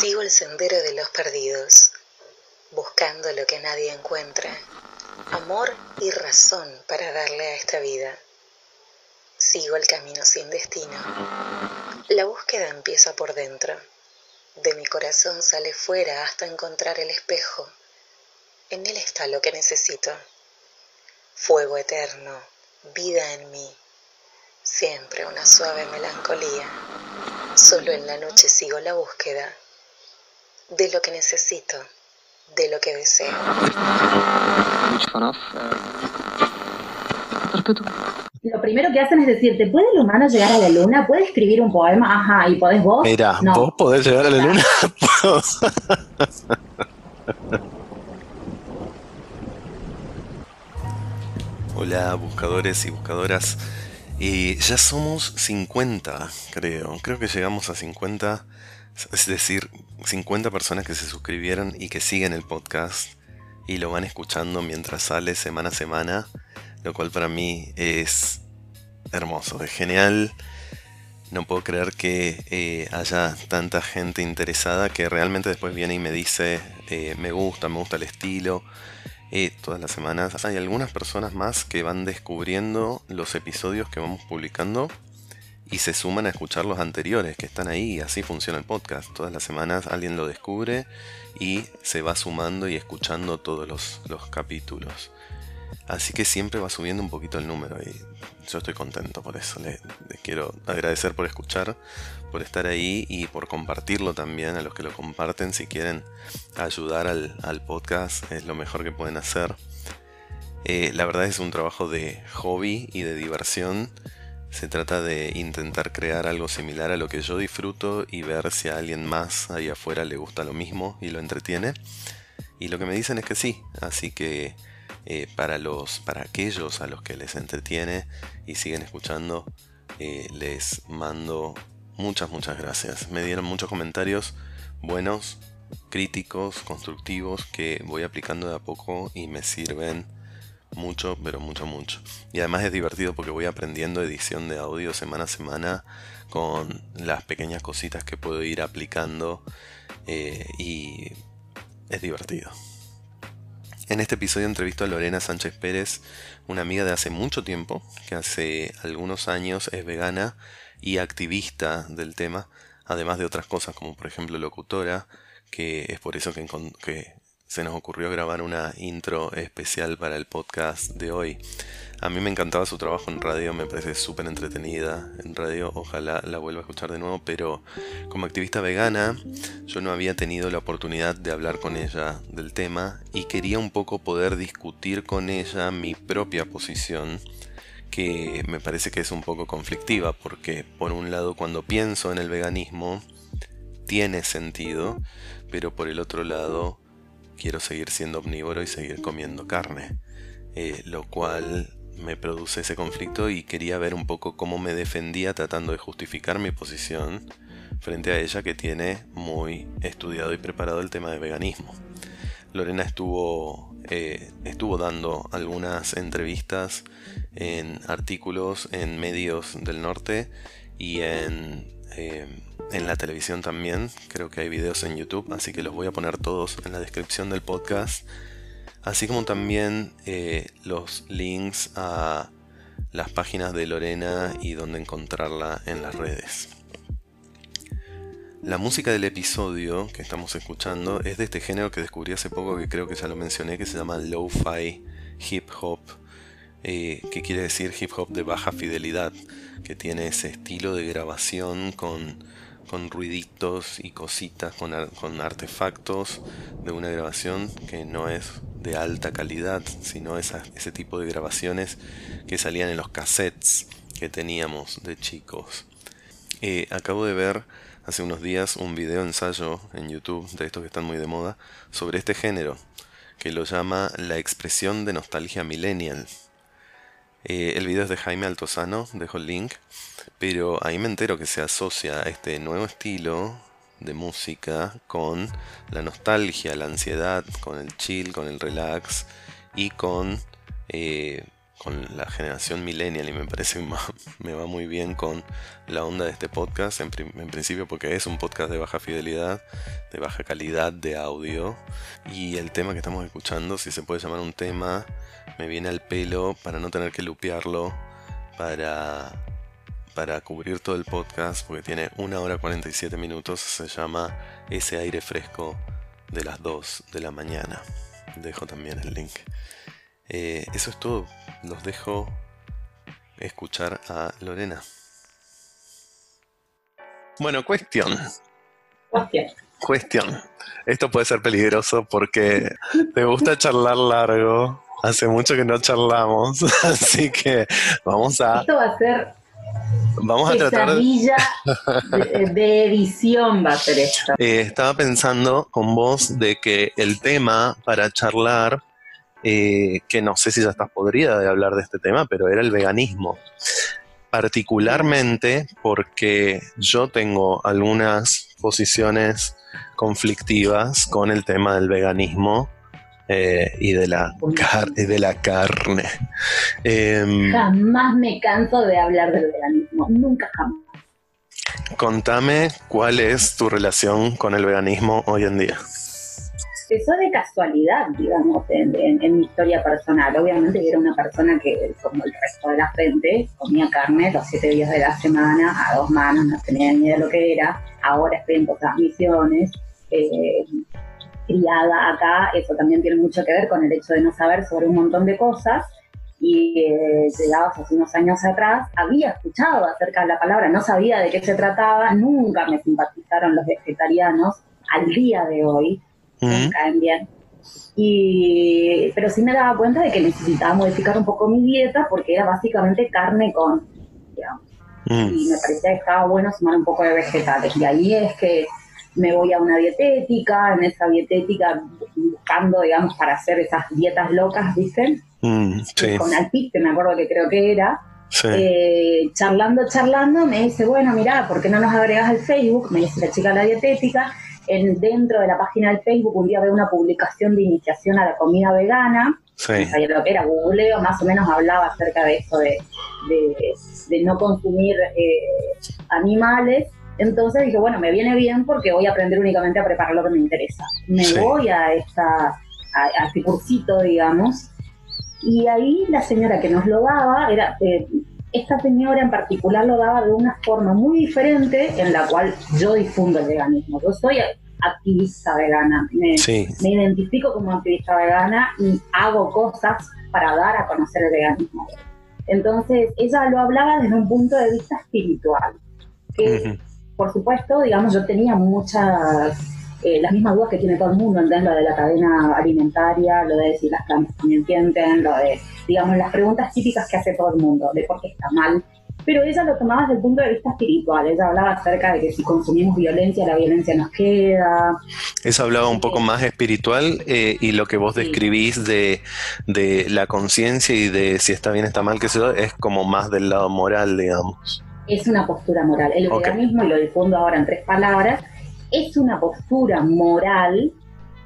Sigo el sendero de los perdidos, buscando lo que nadie encuentra, amor y razón para darle a esta vida. Sigo el camino sin destino. La búsqueda empieza por dentro. De mi corazón sale fuera hasta encontrar el espejo. En él está lo que necesito. Fuego eterno, vida en mí. Siempre una suave melancolía. Solo en la noche sigo la búsqueda de lo que necesito, de lo que deseo. Lo primero que hacen es decirte, ¿puede el humano llegar a la luna? ¿Puede escribir un poema? Ajá, ¿y podés vos? Mira, No. vos podés llegar a la luna. Hola, buscadores y buscadoras. Eh, ya somos 50, creo. Creo que llegamos a 50. Es decir, 50 personas que se suscribieron y que siguen el podcast y lo van escuchando mientras sale semana a semana. Lo cual para mí es hermoso, es genial. No puedo creer que eh, haya tanta gente interesada que realmente después viene y me dice, eh, me gusta, me gusta el estilo. Eh, todas las semanas hay algunas personas más que van descubriendo los episodios que vamos publicando y se suman a escuchar los anteriores que están ahí así funciona el podcast. Todas las semanas alguien lo descubre y se va sumando y escuchando todos los, los capítulos. Así que siempre va subiendo un poquito el número y yo estoy contento por eso. Les quiero agradecer por escuchar, por estar ahí y por compartirlo también a los que lo comparten. Si quieren ayudar al, podcast es lo mejor que pueden hacer. Eh, la verdad es un trabajo de hobby y de diversión. Se trata de intentar crear algo similar a lo que yo disfruto y ver si a alguien más ahí afuera le gusta lo mismo y lo entretiene. Y lo que me dicen es que sí, así que eh, para, los, para aquellos a los que les entretiene y siguen escuchando, eh, les mando muchas, muchas gracias. Me dieron muchos comentarios buenos, críticos, constructivos, que voy aplicando de a poco y me sirven mucho, pero mucho, mucho. Y además es divertido porque voy aprendiendo edición de audio semana a semana con las pequeñas cositas que puedo ir aplicando eh, y es divertido. En este episodio entrevisto a Lorena Sánchez Pérez, una amiga de hace mucho tiempo, que hace algunos años es vegana y activista del tema, además de otras cosas como por ejemplo locutora, que es por eso que, se nos ocurrió grabar una intro especial para el podcast de hoy. A mí me encantaba su trabajo en radio, me parece súper entretenida en radio, ojalá la vuelva a escuchar de nuevo, pero como activista vegana yo no había tenido la oportunidad de hablar con ella del tema y quería un poco poder discutir con ella mi propia posición que me parece que es un poco conflictiva porque por un lado cuando pienso en el veganismo tiene sentido, pero por el otro lado quiero seguir siendo omnívoro y seguir comiendo carne, eh, lo cual me produce ese conflicto y quería ver un poco cómo me defendía tratando de justificar mi posición frente a ella que tiene muy estudiado y preparado el tema de veganismo. Lorena estuvo, eh, estuvo dando algunas entrevistas en artículos en medios del norte y en, eh, en la televisión también. Creo que hay videos en YouTube, así que los voy a poner todos en la descripción del podcast. Así como también eh, los links a las páginas de Lorena y donde encontrarla en las redes. La música del episodio que estamos escuchando es de este género que descubrí hace poco, que creo que ya lo mencioné, que se llama Lo-Fi Hip Hop, eh, que quiere decir hip hop de baja fidelidad, que tiene ese estilo de grabación con, con ruiditos y cositas, con, con artefactos de una grabación que no es de alta calidad, sino ese tipo de grabaciones que salían en los cassettes que teníamos de chicos. Eh, acabo de ver hace unos días un video ensayo en YouTube de estos que están muy de moda sobre este género que lo llama la expresión de nostalgia millennial. Eh, el video es de Jaime Altozano, dejo el link, pero ahí me entero que se asocia este nuevo estilo de música con la nostalgia, la ansiedad, con el chill, con el relax y con, eh, con la generación millennial y me parece me va muy bien con la onda de este podcast, en, en, principio porque es un podcast de baja fidelidad, de baja calidad de audio y el tema que estamos escuchando, si se puede llamar un tema, me viene al pelo para no tener que lupearlo, para, para cubrir todo el podcast, porque tiene una hora 47 minutos, se llama Ese aire fresco de las 2 de la mañana. Dejo también el link. Eh, eso es todo. Los dejo escuchar a Lorena. Bueno, cuestión. Cuestión. Cuestión. Esto puede ser peligroso porque te gusta charlar largo. Hace mucho que no charlamos, así que vamos a. Esto va a ser. Vamos a tratar. De, de, edición va a ser esto. Eh, estaba pensando con vos de que el tema para charlar eh, que no sé si ya estás podrida de hablar de este tema, pero era el veganismo. Particularmente porque yo tengo algunas posiciones conflictivas con el tema del veganismo eh, y, de la de la carne. Em, jamás me canso de hablar del veganismo, nunca jamás. Contame cuál es tu relación con el veganismo hoy en día empezó de casualidad, digamos, en, mi historia personal. Obviamente era una persona que, como el resto de la gente, comía carne los siete días de la semana, a dos manos, no tenía ni idea de lo que era. Ahora estoy en otras misiones. Eh, criada acá, eso también tiene mucho que ver con el hecho de no saber sobre un montón de cosas. Y eh, llegados hace unos años atrás, había escuchado acerca de la palabra, no sabía de qué se trataba, nunca me simpatizaron los vegetarianos al día de hoy caen bien. Y, pero sí me daba cuenta de que necesitaba modificar un poco mi dieta porque era básicamente carne con, mm. Y me parecía que estaba bueno sumar un poco de vegetales. Y ahí es que me voy a una dietética, en esa dietética buscando, digamos, para hacer esas dietas locas, ¿viste? Mm, con Alpic, que me acuerdo que creo que era. Eh, charlando, charlando, me dice, bueno, mira, ¿por qué no nos agregas al Facebook? Me dice la chica de la dietética en, dentro de la página del Facebook un día veo una publicación de iniciación a la comida vegana. Sí. lo que era googleo, más o menos hablaba acerca de eso de, de, no consumir eh, animales. Entonces dije, bueno, me viene bien porque voy a aprender únicamente a preparar lo que me interesa. Me voy a, esta, a, este cursito, digamos, y ahí la señora que nos lo daba era... Eh, esta señora en particular lo daba de una forma muy diferente en la cual yo difundo el veganismo. Yo soy activista vegana, me, me identifico como activista vegana y hago cosas para dar a conocer el veganismo. Entonces, ella lo hablaba desde un punto de vista espiritual, que por supuesto, digamos, yo tenía muchas eh, las mismas dudas que tiene todo el mundo, ¿entendés? Lo de la cadena alimentaria, lo de si las plantas también sienten, lo de, digamos, las preguntas típicas que hace todo el mundo, de por qué está mal. Pero ella lo tomaba desde el punto de vista espiritual, ella hablaba acerca de que si consumimos violencia, la violencia nos queda. Esa hablaba un poco más espiritual eh, y lo que vos describís de, de la conciencia y de si está bien, está mal, que se es como más del lado moral, digamos. Es una postura moral. El veganismo, y lo difundo ahora en tres palabras, es una postura moral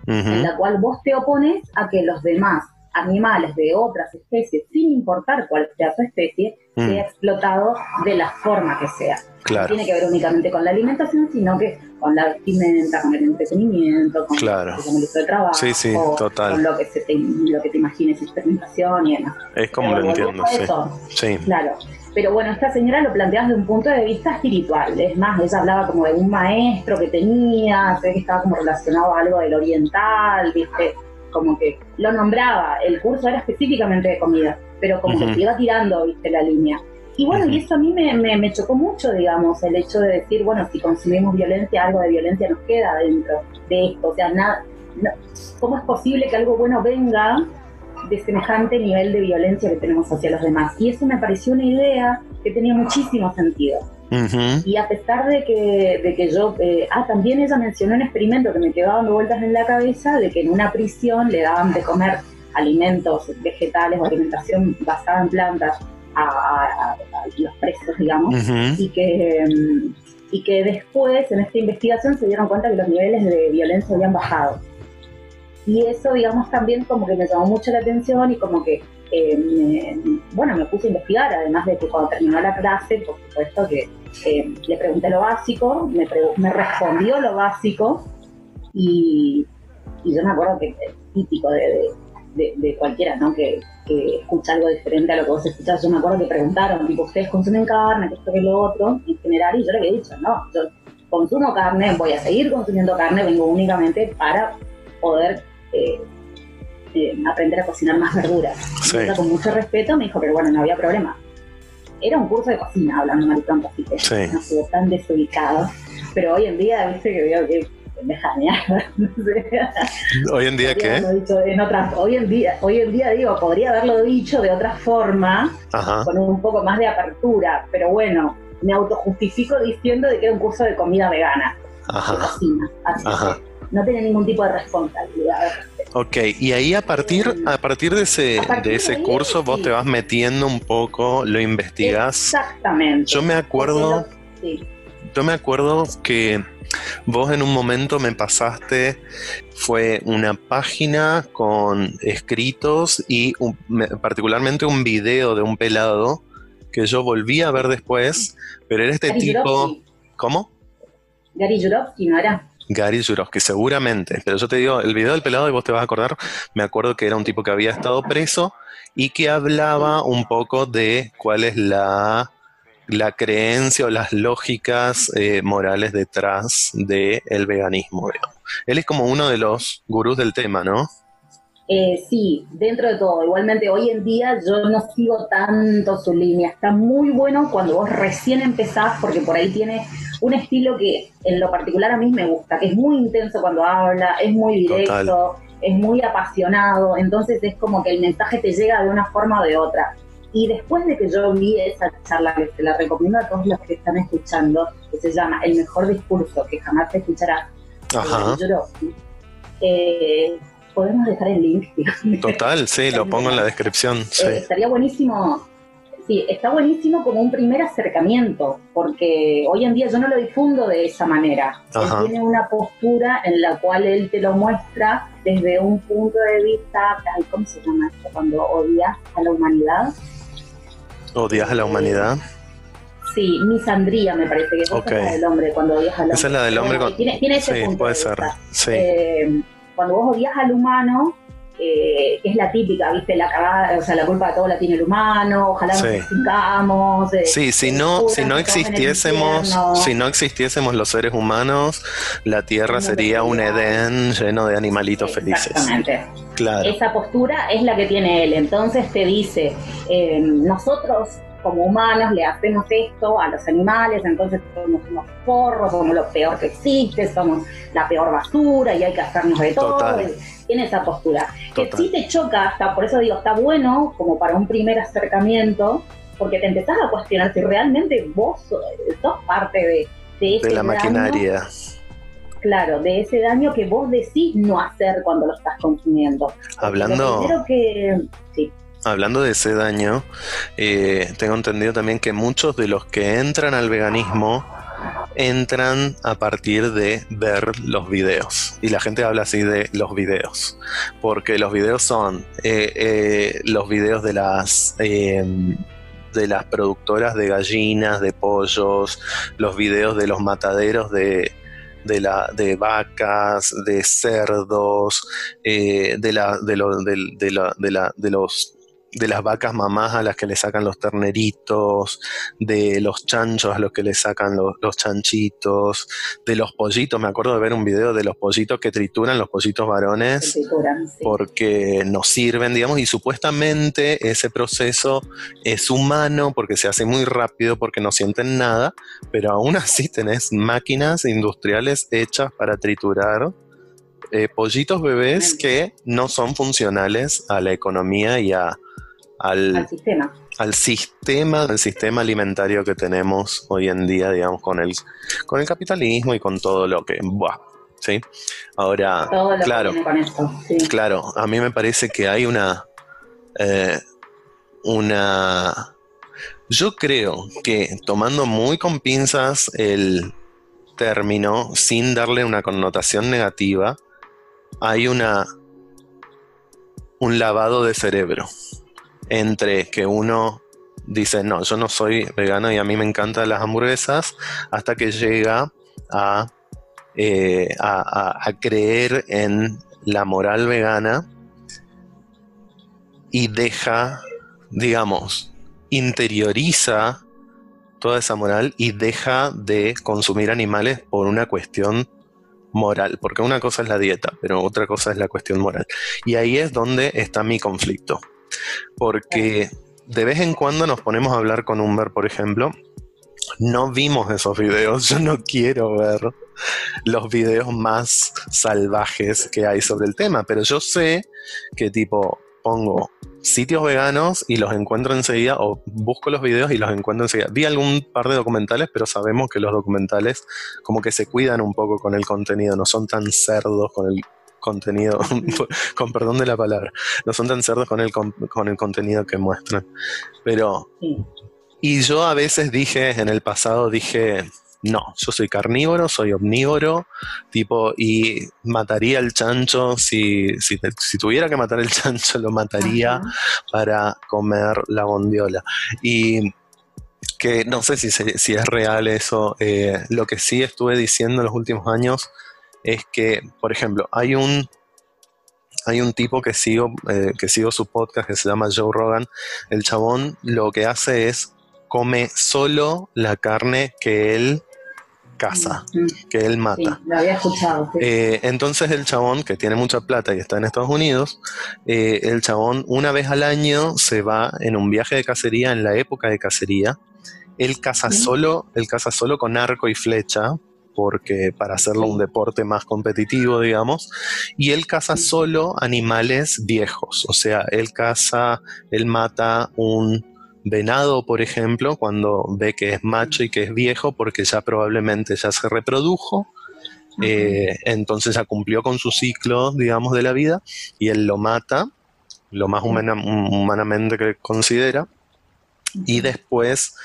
en la cual vos te opones a que los demás animales de otras especies, sin importar cuál sea su especie, mm. sea explotado de la forma que sea. No tiene que ver únicamente con la alimentación, sino que con la vestimenta, con el entretenimiento, con, el uso de trabajo, sí, sí, total. con lo que, se te, lo que te imagines, experimentación y demás. Es como lo entiendo, sí. sí. Claro. Pero bueno, esta señora lo plantea desde un punto de vista espiritual. Es más, ella hablaba como de un maestro que tenía, que estaba como relacionado a algo del oriental, ¿viste? Como que lo nombraba. El curso era específicamente de comida, pero como que iba tirando, ¿viste? La línea. Y bueno, y eso a mí me, me, chocó mucho, digamos, el hecho de decir, bueno, si consumimos violencia, algo de violencia nos queda dentro de esto. O sea, nada, ¿cómo es posible que algo bueno venga de semejante nivel de violencia que tenemos hacia los demás. Y eso me pareció una idea que tenía muchísimo sentido. Y a pesar de que, de que yo, eh, ah, también ella mencionó un experimento que me quedó dando vueltas en la cabeza, de que en una prisión le daban de comer alimentos vegetales o alimentación basada en plantas a, los presos, digamos, y que... Mm, y que después en esta investigación se dieron cuenta que los niveles de violencia habían bajado. Y eso, digamos, también como que me llamó mucho la atención y como que eh, bueno, me puse a investigar, además de que cuando terminó la clase, por supuesto que eh, le pregunté lo básico, me, me respondió lo básico y, yo me acuerdo que es típico de, de, cualquiera, ¿no? Que, escucha algo diferente a lo que vos escuchás. Yo me acuerdo que preguntaron, tipo, ¿ustedes consumen carne? ¿Qué esto, que lo otro? En general, y yo le había dicho, no, yo consumo carne, voy a seguir consumiendo carne, vengo únicamente para poder eh, eh, aprender a cocinar más verduras. con mucho respeto me dijo, pero bueno, no había problema. Era un curso de cocina, hablando maricón, así que no estuvo tan desubicado. Pero hoy en día, viste que veo que deja Hoy en día qué? En otras, hoy en día, hoy en día digo, podría haberlo dicho de otra forma, con un poco más de apertura, pero bueno, me autojustifico diciendo de que era un curso de comida vegana, de cocina, así que no tiene ningún tipo de responsabilidad. Ok, y ahí a partir, a partir de ese, de ese curso vos te vas metiendo un poco, lo investigas. Exactamente. Yo me acuerdo, yo me acuerdo que vos en un momento me pasaste, fue una página con escritos y particularmente un video de un pelado que yo volví a ver después, pero era este tipo... ¿Cómo? Gary Jurovsky, ¿no era? Gary Jurovsky, seguramente. Pero yo te digo, el video del pelado, y vos te vas a acordar, me acuerdo que era un tipo que había estado preso y que hablaba un poco de cuál es la, la creencia o las lógicas eh, morales detrás del veganismo. Él es como uno de los gurús del tema, ¿no? Eh, sí, dentro de todo. Igualmente hoy en día yo no sigo tanto su línea. Está muy bueno cuando vos recién empezás, porque por ahí tiene un estilo que en lo particular a mí me gusta, que es muy intenso cuando habla, es muy directo, es muy apasionado. Entonces es como que el mensaje te llega de una forma o de otra. Y después de que yo vi esa charla, que se la recomiendo a todos los que están escuchando, que se llama El mejor discurso que jamás te escucharás, Ajá. Eh, podemos dejar el link. Total, sí, lo pongo en la descripción. Eh, estaría buenísimo, sí, está buenísimo como un primer acercamiento, porque hoy en día yo no lo difundo de esa manera. Él tiene una postura en la cual él te lo muestra desde un punto de vista, ¿cómo se llama esto? Cuando odias a la humanidad. ¿Odias a la humanidad? Sí, misandría me parece que es la del hombre, cuando odias a la Esa es la del hombre. Tiene, tiene ese sí, puede ser. Sí. Eh, cuando vos odias al humano, eh, que es la típica, ¿viste? La cagada, o sea, la culpa de todo la tiene el humano, ojalá nos extingamos. Eh, sí, si no, si no existiésemos, si no existiésemos los seres humanos, la Tierra sería un Edén lleno de animalitos felices. Exactamente. Claro. Esa postura es la que tiene él. Entonces te dice, eh, nosotros como humanos le hacemos esto a los animales, entonces somos unos porros, somos lo peor que existe, somos la peor basura y hay que hacernos de todo. Tiene esa postura. Que sí te choca, hasta por eso digo, está bueno como para un primer acercamiento, porque te empezás a cuestionar si realmente vos sos parte de, de, ese de la maquinaria. Claro, de ese daño que vos decís no hacer cuando lo estás consumiendo. Hablando. que. Sí hablando de ese daño, eh, tengo entendido también que muchos de los que entran al veganismo entran a partir de ver los videos. Y la gente habla así de los videos. Porque los videos son eh, eh, los videos de las de las productoras de gallinas, de pollos, los videos de los mataderos de, de, la, de vacas, de cerdos, de, la, de, de, la, de, la, de los de las vacas mamás a las que le sacan los terneritos, de los chanchos a los que le sacan los, chanchitos, de los pollitos. Me acuerdo de ver un video de los pollitos que trituran, los pollitos varones, porque nos sirven, digamos, y supuestamente ese proceso es humano porque se hace muy rápido, porque no sienten nada, pero aún así tenés máquinas industriales hechas para triturar. Eh, pollitos bebés que no son funcionales a la economía y a, al, sistema. Al sistema, al sistema alimentario que tenemos hoy en día, digamos, con el, con el capitalismo y con todo lo que. Buah, ¿sí? Ahora, claro, claro, a mí me parece que hay una. Eh, una. Yo creo que tomando muy con pinzas el término, sin darle una connotación negativa, hay una un lavado de cerebro entre que uno dice, no, yo no soy vegano y a mí me encantan las hamburguesas, hasta que llega a, eh, a, creer en la moral vegana y deja, digamos, interioriza toda esa moral y deja de consumir animales por una cuestión moral, porque una cosa es la dieta, pero otra cosa es la cuestión moral. Y ahí es donde está mi conflicto, porque de vez en cuando nos ponemos a hablar con Humber, por ejemplo, no vimos esos videos, yo no quiero ver los videos más salvajes que hay sobre el tema, pero yo sé que tipo pongo sitios veganos y los encuentro enseguida o busco los videos y los encuentro enseguida. Vi algún par de documentales, pero sabemos que los documentales como que se cuidan un poco con el contenido, no son tan cerdos con el contenido, con perdón de la palabra, no son tan cerdos con el, con el contenido que muestran. Pero... Y yo a veces dije, en el pasado dije, no, yo soy carnívoro, soy omnívoro, tipo, y mataría al chancho, si, si, tuviera que matar el chancho, lo mataría para comer la bondiola. Y que no sé si, si es real eso, eh, lo que sí estuve diciendo en los últimos años es que, por ejemplo, hay un hay un tipo que sigo, eh, que sigo su podcast que se llama Joe Rogan. El chabón lo que hace es come solo la carne que él casa, que él mata. lo había escuchado. Eh, entonces el chabón, que tiene mucha plata y está en Estados Unidos, eh, el chabón una vez al año se va en un viaje de cacería, en la época de cacería. Él caza solo, él caza solo con arco y flecha, porque para hacerlo un deporte más competitivo, digamos, y él caza solo animales viejos, o sea, él caza, él mata un venado, por ejemplo, cuando ve que es macho y que es viejo, porque ya probablemente ya se reprodujo, eh, entonces ya cumplió con su ciclo, digamos, de la vida, y él lo mata, lo más humanamente que considera, y después,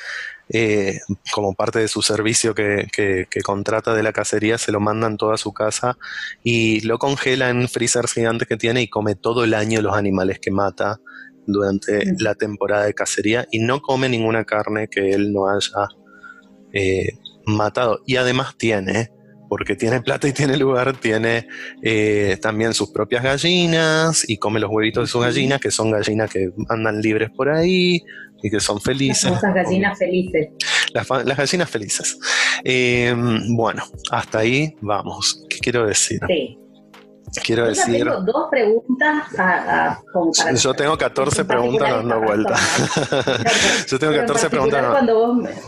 eh, como parte de su servicio que, que, contrata de la cacería, se lo mandan toda su casa y lo congela en freezers gigantes que tiene y come todo el año los animales que mata durante la temporada de cacería y no come ninguna carne que él no haya eh, matado. Y además tiene, porque tiene plata y tiene lugar, tiene eh, también sus propias gallinas y come los huevitos de sus gallinas, que son gallinas que andan libres por ahí y que son felices. Las gallinas felices. Las, gallinas felices. Eh, bueno, hasta ahí vamos. ¿Qué quiero decir? Sí. Quiero decir. Tengo dos preguntas. yo tengo 14 preguntas dando vuelta. yo tengo 14 preguntas.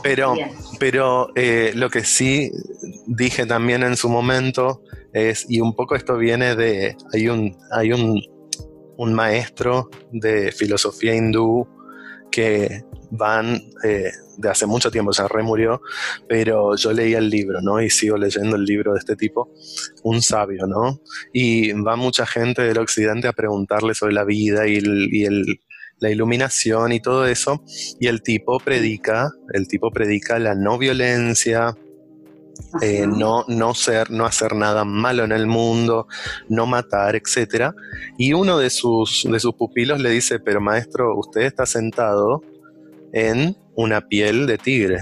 Pero, pero eh, lo que sí dije también en su momento es, y un poco esto viene de. Hay un, hay un, un maestro de filosofía hindú que van eh, de hace mucho tiempo, ya remurió, pero yo leía el libro, ¿no? Y sigo leyendo el libro de este tipo, un sabio, ¿no? Y va mucha gente del occidente a preguntarle sobre la vida y, la iluminación y todo eso, y el tipo predica, el tipo predica la no violencia, eh, no, no, ser, no hacer nada malo en el mundo, no matar, etc. Y uno de sus, de sus pupilos le dice, pero maestro, usted está sentado en una piel de tigre,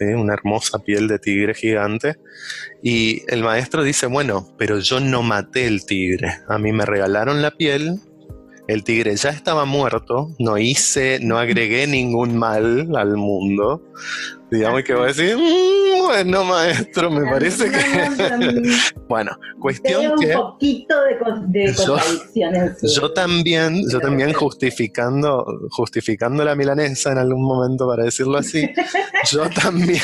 una hermosa piel de tigre gigante. Y el maestro dice, bueno, pero yo no maté el tigre, a mí me regalaron la piel, el tigre ya estaba muerto, no hice, no agregué ningún mal al mundo, digamos que voy a decir, mm, bueno, maestro, me parece que. bueno, cuestión que. Un poquito de, contradicciones. Yo, también, yo también justificando, justificando la milanesa en algún momento, para decirlo así, yo también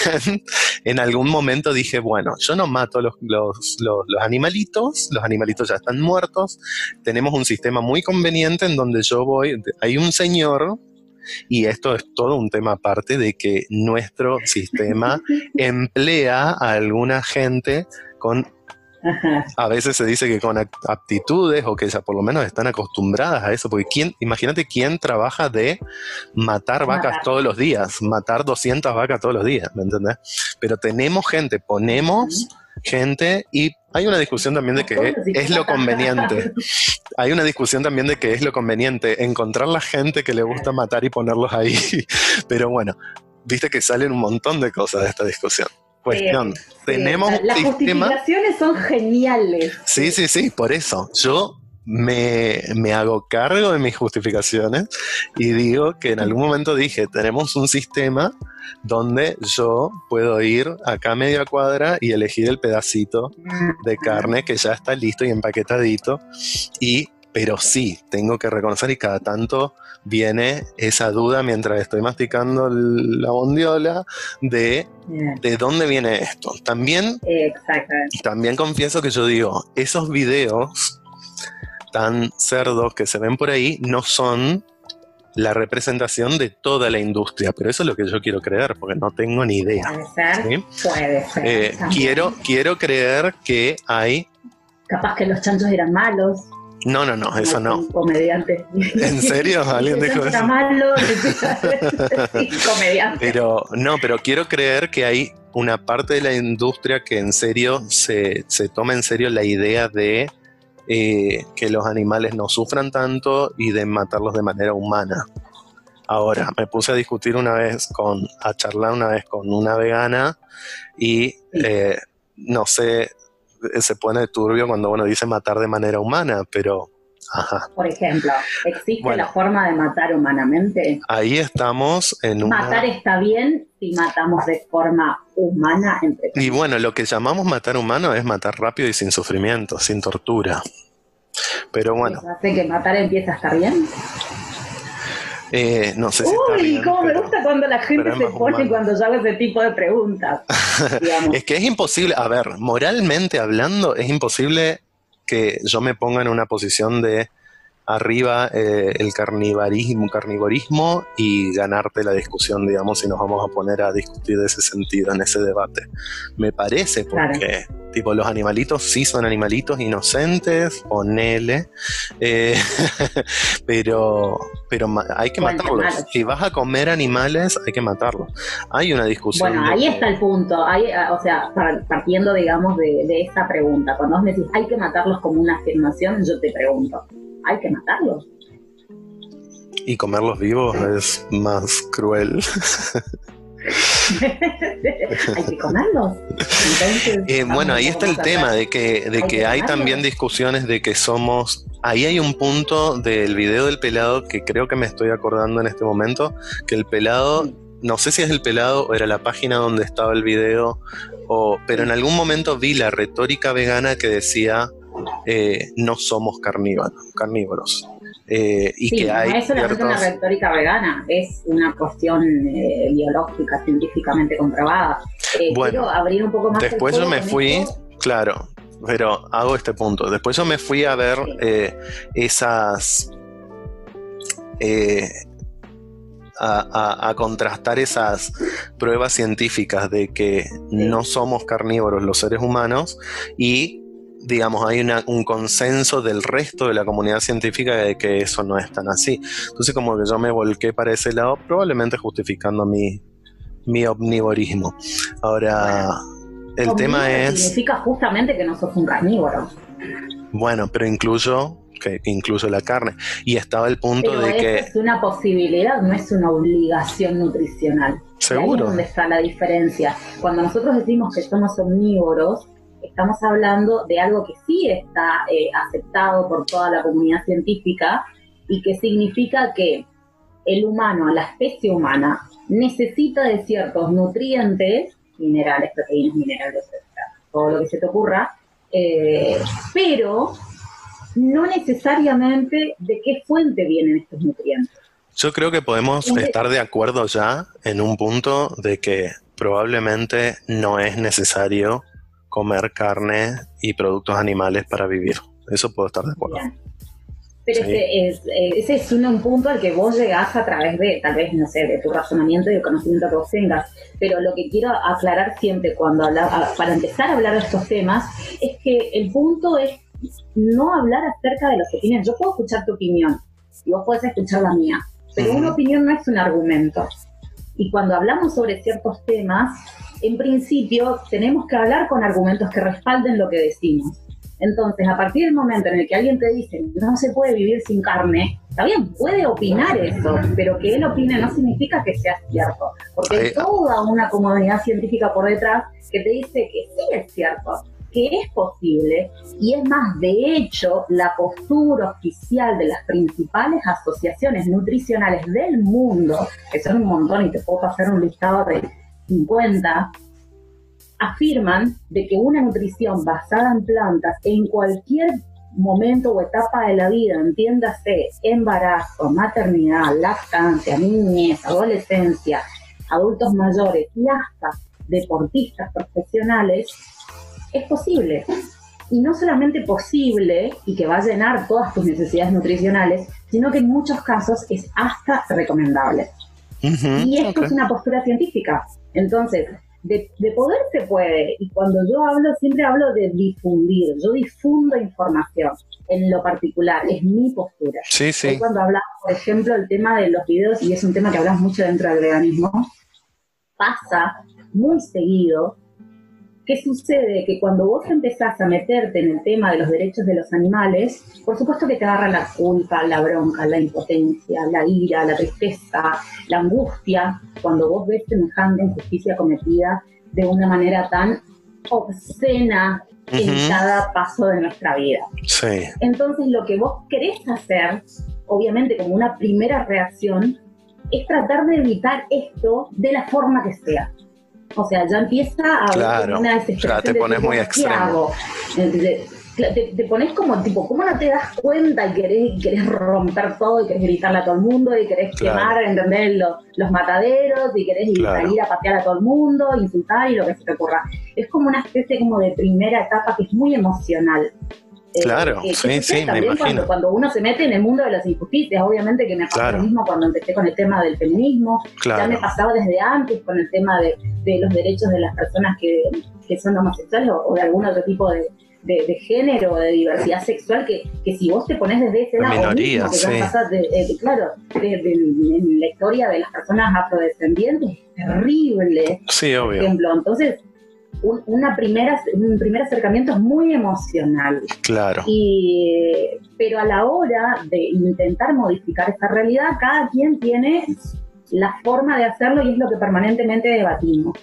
en algún momento dije, bueno, yo no mato los, los, los, los animalitos, los animalitos ya están muertos, tenemos un sistema muy conveniente en donde yo voy, hay un señor y esto es todo un tema aparte de que nuestro sistema emplea a alguna gente con A veces se dice que con aptitudes o que ya por lo menos están acostumbradas a eso, porque quién, imagínate quién trabaja de matar vacas todos los días, matar 200 vacas todos los días, ¿me entendés? Pero tenemos gente, ponemos gente y hay una discusión también de que es lo conveniente. Hay una discusión también de que es lo conveniente encontrar la gente que le gusta matar y ponerlos ahí. Pero bueno, viste que salen un montón de cosas de esta discusión. Cuestión, tenemos Las justificaciones son geniales. Sí, sí, sí, por eso. Yo me, me, hago cargo de mis justificaciones y digo que en algún momento dije, tenemos un sistema donde yo puedo ir acá a media cuadra y elegir el pedacito de carne que ya está listo y empaquetadito. Y, pero sí, tengo que reconocer y cada tanto viene esa duda mientras estoy masticando la bondiola de de dónde viene esto. También, también confieso que yo digo, esos videos tan cerdos que se ven por ahí no son la representación de toda la industria, pero eso es lo que yo quiero creer, porque no tengo ni idea. Puede ser, puede ser. Eh, quiero, quiero creer que hay... Capaz que los chanchos eran malos. No, no, no, eso no. Comediante. ¿En serio? ¿Alguien dijo eso? malo, comediante. Pero no, pero quiero creer que hay una parte de la industria que en serio se, se toma en serio la idea de eh, que los animales no sufran tanto y de matarlos de manera humana. Ahora, me puse a discutir una vez con, a charlar una vez con una vegana y eh, no sé, se pone turbio cuando uno dice matar de manera humana, pero Por ejemplo, ¿existe la forma de matar humanamente? Ahí estamos en un. Matar está bien si matamos de forma humana. Entre y bueno, lo que llamamos matar humano es matar rápido y sin sufrimiento, sin tortura. Pero bueno. ¿Hace que matar empieza a estar bien? Eh, no sé si Uy, cómo me gusta cuando la gente se pone cuando yo hago ese tipo de preguntas. es que es imposible, a ver, moralmente hablando, es imposible que yo me ponga en una posición de arriba eh, el carnivarismo, carnivorismo y ganarte la discusión, digamos, si nos vamos a poner a discutir de ese sentido, en ese debate. Me parece, porque, tipo, los animalitos sí son animalitos inocentes, ponele, eh, pero, pero hay que matarlos. Si vas a comer animales, hay que matarlos. Hay una discusión. Bueno, ahí está el punto. Hay, ah, o sea, partiendo, digamos, de, de esta pregunta, cuando vos me decís hay que matarlos como una afirmación, yo te pregunto hay que matarlos. Y comerlos vivos es más cruel. hay que comerlos. Eh, bueno, ahí está el tema de que, de que, hay también discusiones de que somos. Ahí hay un punto del video del pelado que creo que me estoy acordando en este momento, que el pelado, no sé si es el pelado o era la página donde estaba el video, o, pero en algún momento vi la retórica vegana que decía eh, no somos carnívoros. carnívoros. Eh, y que hay no es una retórica vegana, es una cuestión eh, biológica, científicamente comprobada. bueno, abrir un poco más después yo me fui, claro, pero hago este punto. Después yo me fui a ver esas... A, a, contrastar esas pruebas científicas de que no somos carnívoros los seres humanos y digamos, hay un consenso del resto de la comunidad científica de que eso no es tan así. Entonces como que yo me volqué para ese lado, probablemente justificando mi, mi omnivorismo. Ahora, el tema es... Significa justamente que no sos un carnívoro. Bueno, pero incluyo que incluso la carne. Y estaba el punto de que... Es una posibilidad, no es una obligación nutricional. Seguro. Ahí es donde está la diferencia. Cuando nosotros decimos que somos omnívoros, estamos hablando de algo que sí está eh, aceptado por toda la comunidad científica y que significa que el humano, la especie humana, necesita de ciertos nutrientes, minerales, proteínas, minerales, todo lo que se te ocurra, eh, pero no necesariamente de qué fuente vienen estos nutrientes. Yo creo que podemos estar de acuerdo ya en un punto de que probablemente no es necesario comer carne y productos animales para vivir. Eso puedo estar de acuerdo. Pero ese, es, eh, ese es un, punto al que vos llegás a través de, tal vez, no sé, de tu razonamiento y el conocimiento que vos tengas. Pero lo que quiero aclarar siempre cuando habla, para empezar a hablar de estos temas es que el punto es no hablar acerca de las opiniones. Yo puedo escuchar tu opinión y vos podés escuchar la mía, pero una opinión no es un argumento. Y cuando hablamos sobre ciertos temas, en principio tenemos que hablar con argumentos que respalden lo que decimos. Entonces, a partir del momento en el que alguien te dice no se puede vivir sin carne, está bien, puede opinar eso, pero que él opine no significa que sea cierto, porque hay toda una comunidad científica por detrás que te dice que sí es cierto, que es posible, y es más, de hecho, la postura oficial de las principales asociaciones nutricionales del mundo, que son un montón y te puedo pasar un listado de 50, afirman de que una nutrición basada en plantas en cualquier momento o etapa de la vida, entiéndase embarazo, maternidad, lactancia, niñez, adolescencia, adultos mayores y hasta deportistas profesionales, es posible. Y no solamente posible y que va a llenar todas tus necesidades nutricionales, sino que en muchos casos es hasta recomendable. y esto es una postura científica. Entonces, de, poder se puede, y cuando yo hablo, siempre hablo de difundir, yo difundo información en lo particular, es mi postura. Sí, sí. cuando hablamos, por ejemplo, el tema de los videos, y es un tema que hablamos mucho dentro del veganismo, pasa muy seguido ¿Qué sucede? Que cuando vos empezás a meterte en el tema de los derechos de los animales, por supuesto que te agarra la culpa, la bronca, la impotencia, la ira, la tristeza, la angustia, cuando vos ves semejante injusticia cometida de una manera tan obscena en cada paso de nuestra vida. Sí. Entonces lo que vos querés hacer, obviamente como una primera reacción, es tratar de evitar esto de la forma que sea. O sea, ya empieza a claro, una desesperación. Ya te pones muy extremo. Te, pones como tipo, ¿cómo no te das cuenta y querés, querés romper todo y querés gritarle a todo el mundo y querés quemar, entender los, los mataderos y querés salir a patear a todo el mundo, insultar y lo que se te ocurra? Es como una especie como de primera etapa que es muy emocional. Eh, claro, sí, sí, me imagino. Cuando, uno se mete en el mundo de las injusticias, obviamente que me pasó lo mismo cuando empecé con el tema del feminismo, ya me pasaba desde antes con el tema de, los derechos de las personas que, son homosexuales o, de algún otro tipo de, género o de diversidad sexual que, que si vos te pones desde ese lado, minoría, que sí. de, claro, en la historia de las personas afrodescendientes, es terrible. Sí, obvio. Por ejemplo, entonces un, una primera, un primer acercamiento es muy emocional. Claro. Y, pero a la hora de intentar modificar esta realidad, cada quien tiene la forma de hacerlo y es lo que permanentemente debatimos.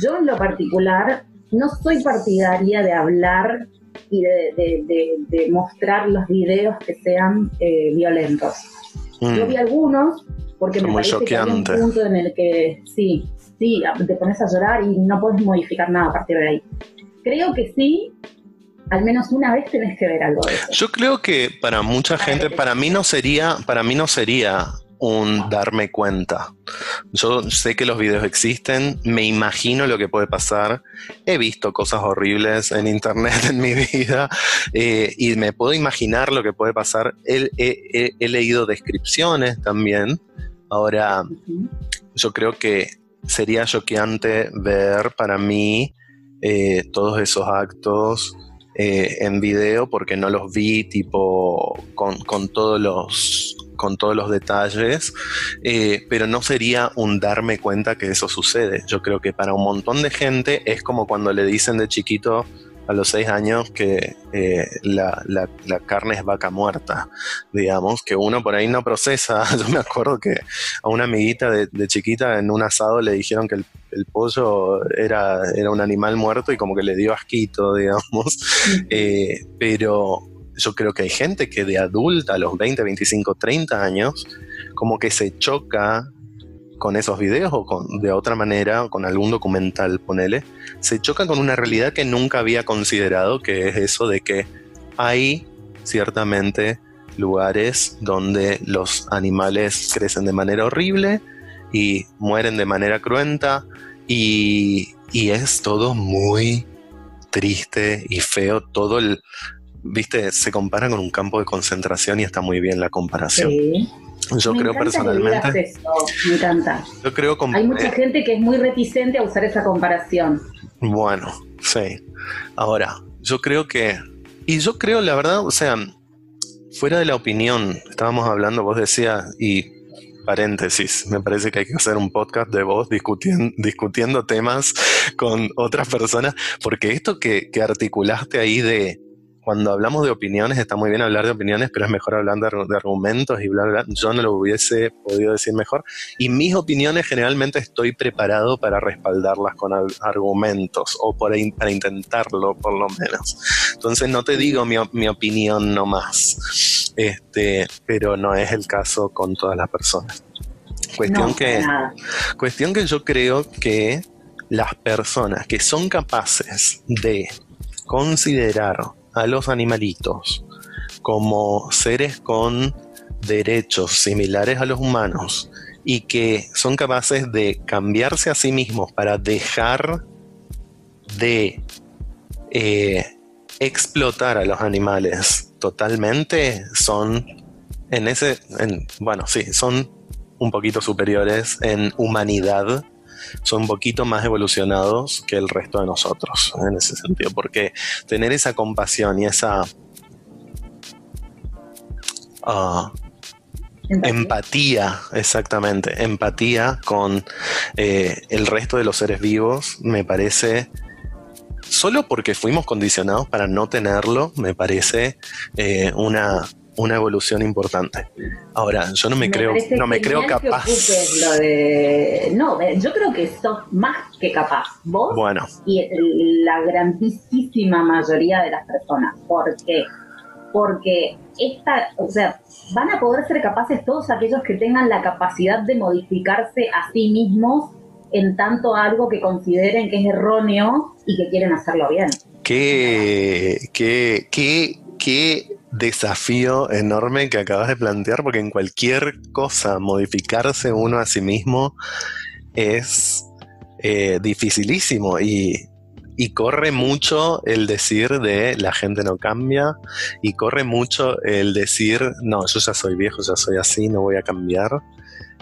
Yo en lo particular no soy partidaria de hablar y de, mostrar los videos que sean eh, violentos. Yo mm. vi algunos porque me parece que hay un punto en el que sí, sí, te pones a llorar y no puedes modificar nada a partir de ahí. Creo que sí, al menos una vez tenés que ver algo de eso. Yo creo que para mucha gente, para mí no sería, para mí no sería un darme cuenta. Yo sé que los videos existen, me imagino lo que puede pasar, he visto cosas horribles en internet en mi vida eh, y me puedo imaginar lo que puede pasar. He, leído descripciones también. Ahora, yo creo que sería choqueante ver para mí eh, todos esos actos eh, en video porque no los vi tipo con, todos los con todos los detalles, eh, pero no sería un darme cuenta que eso sucede. Yo creo que para un montón de gente es como cuando le dicen de chiquito, a los seis años que eh, la, carne es vaca muerta, digamos, que uno por ahí no procesa. Yo me acuerdo que a una amiguita de, chiquita en un asado le dijeron que el, pollo era, era un animal muerto y como que le dio asquito, digamos. Eh, pero yo creo que hay gente que de adulta a los 20, 25, 30 años, como que se choca con esos videos o con, de otra manera, con algún documental, ponele, se choca con una realidad que nunca había considerado, que es eso de que hay ciertamente lugares donde los animales crecen de manera horrible y mueren de manera cruenta y, y es todo muy triste y feo, todo el, viste, se compara con un campo de concentración y está muy bien la comparación. Sí. Yo creo personalmente. me encanta. Yo creo Hay mucha gente que es muy reticente a usar esa comparación. Bueno, sí. Ahora, yo creo que. Y yo creo, la verdad, o sea, fuera de la opinión, estábamos hablando, vos decías, y paréntesis, me parece que hay que hacer un podcast de vos discutiendo, discutiendo temas con otras personas, porque esto que, que articulaste ahí de cuando hablamos de opiniones, está muy bien hablar de opiniones, pero es mejor hablar de, argumentos y bla, bla, Yo no lo hubiese podido decir mejor. Y mis opiniones generalmente estoy preparado para respaldarlas con argumentos o para intentarlo por lo menos. Entonces no te digo mi, mi opinión nomás, este, pero no es el caso con todas las personas. Cuestión, que, cuestión que yo creo que las personas que son capaces de considerar a los animalitos como seres con derechos similares a los humanos y que son capaces de cambiarse a sí mismos para dejar de eh, explotar a los animales totalmente, son en ese, bueno, sí, son un poquito superiores en humanidad son un poquito más evolucionados que el resto de nosotros en ese sentido, porque tener esa compasión y esa ah, ¿Empatía? exactamente, empatía con eh, el resto de los seres vivos, me parece, solo porque fuimos condicionados para no tenerlo, me parece eh, una una evolución importante. Ahora, yo no me, creo, no me creo capaz. no, yo creo que sos más que capaz. Vos bueno. y la grandísima mayoría de las personas. ¿Por qué? Porque esta, o sea, van a poder ser capaces todos aquellos que tengan la capacidad de modificarse a sí mismos en tanto algo que consideren que es erróneo y que quieren hacerlo bien. Qué, qué, qué, qué desafío enorme que acabas de plantear, porque en cualquier cosa modificarse uno a sí mismo es eh, dificilísimo y, y, corre mucho el decir de la gente no cambia y corre mucho el decir, no, yo ya soy viejo, ya soy así, no voy a cambiar.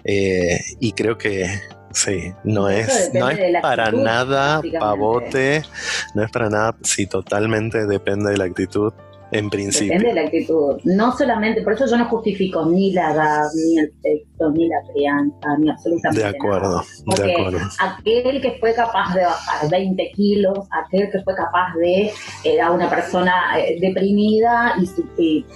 Eh, y creo que sí, no es, no es para nada pavote, no es para nada, sí, totalmente depende de la actitud en principio. Depende de la actitud. No solamente, por eso yo no justifico ni la edad, ni el sexo, ni la crianza, ni absolutamente De acuerdo, nada. de acuerdo. Aquel que fue capaz de bajar 20 kilos, aquel que fue capaz de, era una persona eh, deprimida y,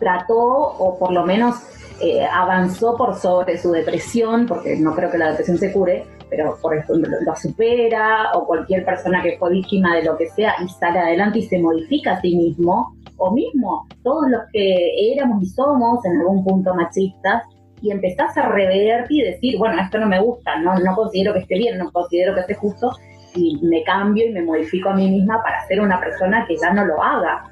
trató, o por lo menos eh, avanzó por sobre su depresión, porque no creo que la depresión se cure, pero por ejemplo lo supera, o cualquier persona que fue víctima de lo que sea y sale adelante y se modifica a sí mismo, o mismo todos los que éramos y somos en algún punto machistas, y empezás a revertir y decir, bueno, esto no me gusta, no, no considero que esté bien, no considero que esté justo, y me cambio y me modifico a mí misma para ser una persona que ya no lo haga.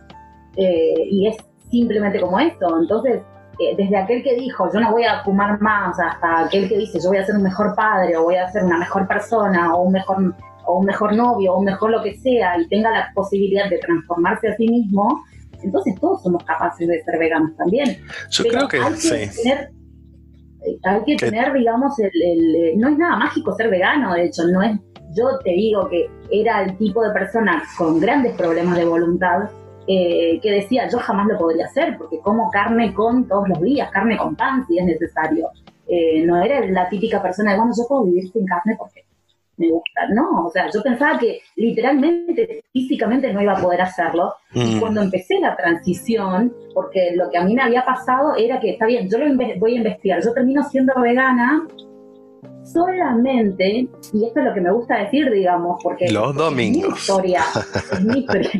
Eh, y es simplemente como esto. Entonces, eh, desde aquel que dijo yo no voy a fumar más hasta aquel que dice yo voy a ser un mejor padre o voy a ser una mejor persona o un mejor o un mejor novio o un mejor lo que sea y tenga la posibilidad de transformarse a sí mismo, entonces todos somos capaces de ser veganos también. Yo creo que, hay que Tener, hay que tener, digamos, el, no es nada mágico ser vegano, de hecho, no es, yo te digo que era el tipo de persona con grandes problemas de voluntad eh, que decía, yo jamás lo podría hacer, porque como carne con todos los días, carne con pan si es necesario. Eh, no era la típica persona de, bueno, yo puedo vivir sin carne porque me gusta. No, o sea, yo pensaba que literalmente, físicamente no iba a poder hacerlo. Y mm. cuando empecé la transición, porque lo que a mí me había pasado era que, está bien, yo lo voy a investigar, yo termino siendo vegana solamente, y esto es lo que me gusta decir, digamos, porque los domingos. Es mi historia, es mi historia,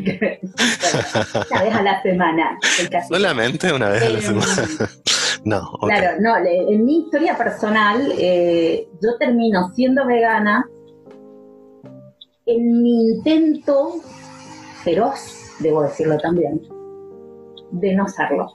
una vez a la semana. Solamente una vez a la semana. no, Claro, no, en mi historia personal, eh, yo termino siendo vegana en mi intento feroz, debo decirlo también, de no serlo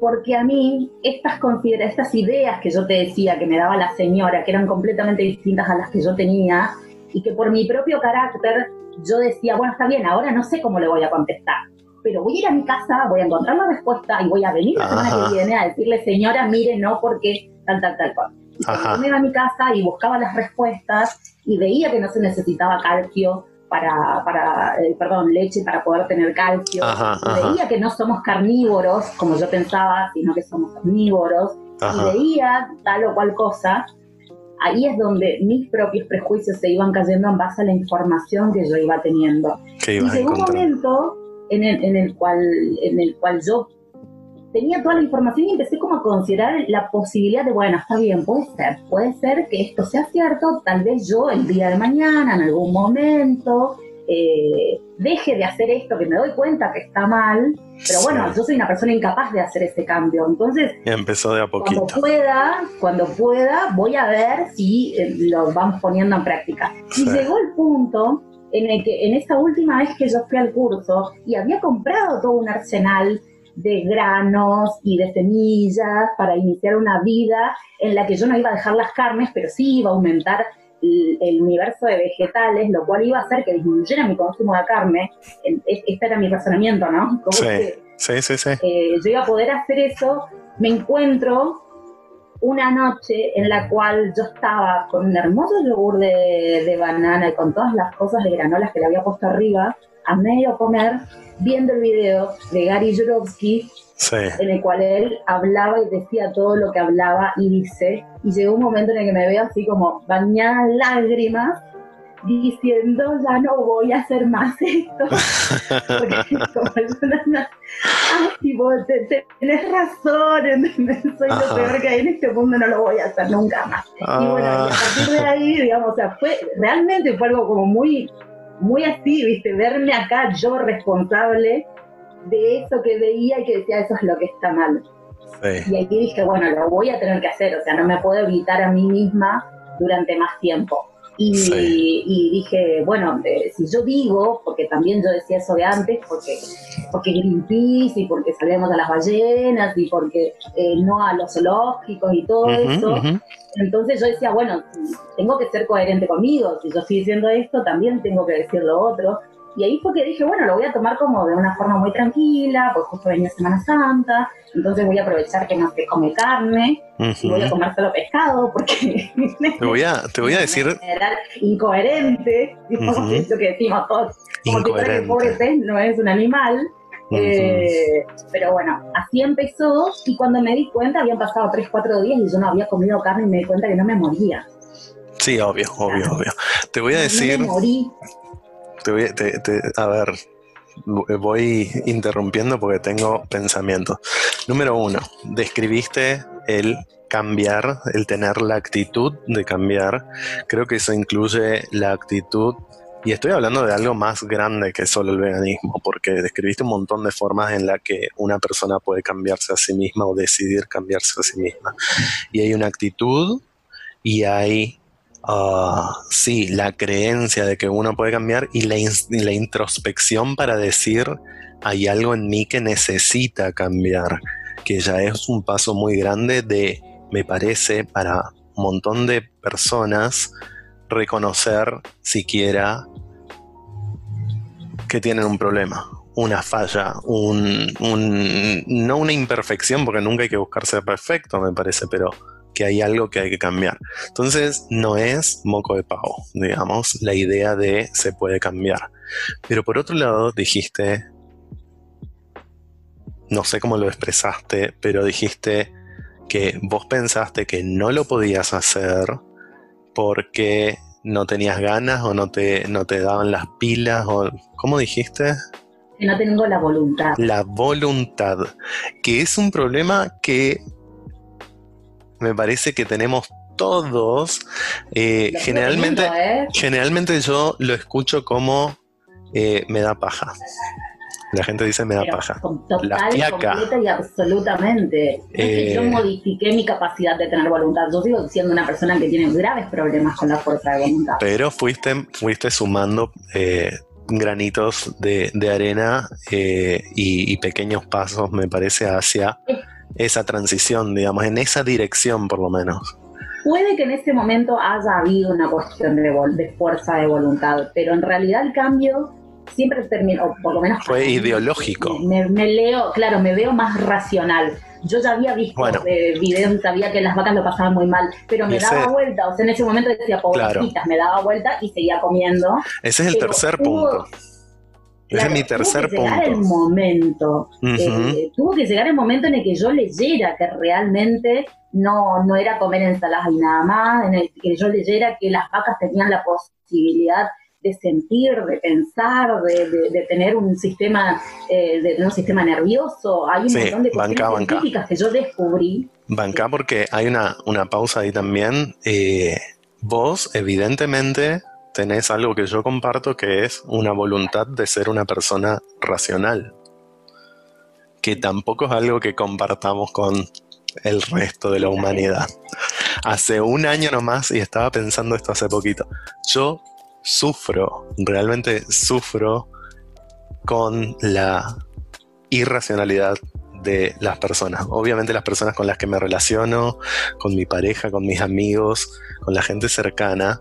porque a mí estas, estas ideas que yo te decía que me daba la señora, que eran completamente distintas a las que yo tenía, y que por mi propio carácter yo decía, bueno, está bien, ahora no sé cómo le voy a contestar, pero voy a ir a mi casa, voy a encontrar la respuesta y voy a venir la semana que viene a decirle, señora, mire, no, porque tal, tal, tal, tal. Y yo me iba a mi casa y buscaba las respuestas y veía que no se necesitaba calcio, para, para eh, perdón, leche para poder tener calcio. Veía que no somos carnívoros, como yo pensaba, sino que somos omnívoros. y veía tal o cual cosa, ahí es donde mis propios prejuicios se iban cayendo en base a la información que yo iba teniendo. Y llegó un momento en el, en el, cual, en el cual yo tenía toda la información y empecé como a considerar la posibilidad de, bueno, está bien, puede ser, puede ser que esto sea cierto, tal vez yo el día de mañana, en algún momento, eh, deje de hacer esto, que me doy cuenta que está mal, pero bueno, yo soy una persona incapaz de hacer ese cambio, entonces... empezó de a poquito. Cuando pueda, cuando pueda, voy a ver si eh, lo vamos poniendo en práctica. Y llegó el punto en el que en esta última vez que yo fui al curso y había comprado todo un arsenal de granos y de semillas para iniciar una vida en la que yo no iba a dejar las carnes, pero sí iba a aumentar el, universo de vegetales, lo cual iba a hacer que disminuyera mi consumo de carne. Este era mi razonamiento, ¿no? sí, sí, sí, sí. Eh, yo iba a poder hacer eso. Me encuentro una noche en la cual yo estaba con un hermoso yogur de, de banana y con todas las cosas de granolas que le había puesto arriba, a medio comer, viendo el video de Gary Jurovsky, en el cual él hablaba y decía todo lo que hablaba y dice, y llegó un momento en el que me veo así como bañada en lágrimas, diciendo, ya no voy a hacer más esto. Porque como ay, vos tenés razón, soy lo peor que hay en este mundo, no lo voy a hacer nunca más. Y bueno, a ah. partir de ahí, digamos, o sea, fue, realmente fue algo como muy muy así, ¿viste? Verme acá yo responsable de eso que veía y que decía, eso es lo que está mal. Y aquí dije, bueno, lo voy a tener que hacer, o sea, no me puedo evitar a mí misma durante más tiempo. Y, dije, bueno, eh, si yo digo, porque también yo decía eso de antes, porque, porque Greenpeace y porque salemos a las ballenas y porque eh, no a los zoológicos y todo eso, entonces yo decía, bueno, tengo que ser coherente conmigo, si yo estoy diciendo esto, también tengo que decir lo otro. Y ahí fue que dije, bueno, lo voy a tomar como de una forma muy tranquila, porque justo venía Semana Santa, entonces voy a aprovechar que no se come carne, y voy a comer solo pescado, porque te voy a, te voy a decir... Incoherente, uh que decimos todos, como que el pobre pez no es un animal, eh, pero bueno, así empezó y cuando me di cuenta habían pasado 3, 4 días y yo no había comido carne y me di cuenta que no me moría. Sí, obvio, obvio, obvio. Te voy a decir... me morí te voy, a ver, voy interrumpiendo porque tengo pensamientos. Número uno, describiste el cambiar, el tener la actitud de cambiar. Creo que eso incluye la actitud, y estoy hablando de algo más grande que solo el veganismo, porque describiste un montón de formas en las que una persona puede cambiarse a sí misma o decidir cambiarse a sí misma. Y hay una actitud y hay Ah, sí, la creencia de que uno puede cambiar y la, la, introspección para decir hay algo en mí que necesita cambiar, que ya es un paso muy grande de, me parece, para un montón de personas reconocer siquiera que tienen un problema, una falla, un, un, no una imperfección, porque nunca hay que buscar ser perfecto, me parece, pero que hay algo que hay que cambiar. Entonces, no es moco de pavo, digamos, la idea de se puede cambiar. Pero por otro lado, dijiste, no sé cómo lo expresaste, pero dijiste que vos pensaste que no lo podías hacer porque no tenías ganas o no te, no te daban las pilas o ¿cómo dijiste? No tengo la voluntad. La voluntad, que es un problema que me parece que tenemos todos. Eh, generalmente, ¿eh? generalmente yo lo escucho como eh, me da paja. La gente dice me da paja. Total, la completa y absolutamente. que yo modifiqué mi capacidad de tener voluntad. Yo sigo siendo una persona que tiene graves problemas con la fuerza de voluntad. Pero fuiste, fuiste sumando granitos de, arena y, y, pequeños pasos, me parece, hacia esa transición, digamos, en esa dirección por lo menos. Puede que en ese momento haya habido una cuestión de, de fuerza de voluntad, pero en realidad el cambio siempre terminó, por lo menos... Fue ideológico. Me, leo, claro, me veo más racional. Yo ya había visto videos y sabía que las vacas lo pasaban muy mal, pero me daba vuelta, o sea, en ese momento decía, pobrecitas, me daba vuelta y seguía comiendo. Ese es el tercer punto Ese es mi tercer tuvo que llegar el punto. momento, Ujú. eh, tuvo que llegar el momento en el que yo leyera que realmente no, no era comer ensaladas y nada más, en el que yo leyera que las vacas tenían la posibilidad de sentir, de pensar, de, de- de tener un sistema, eh, de tener un sistema nervioso. Hay un Sí, montón de banca, cuestiones banca. que yo descubrí. Banca porque hay una, una pausa ahí también. Eh, vos, evidentemente, tenés algo que yo comparto que es una voluntad de ser una persona racional. Que tampoco es algo que compartamos con el resto de la humanidad. Hace un año nomás, y estaba pensando esto hace poquito, yo sufro, realmente sufro con la irracionalidad de las personas. Obviamente las personas con las que me relaciono, con mi pareja, con mis amigos, con la gente cercana,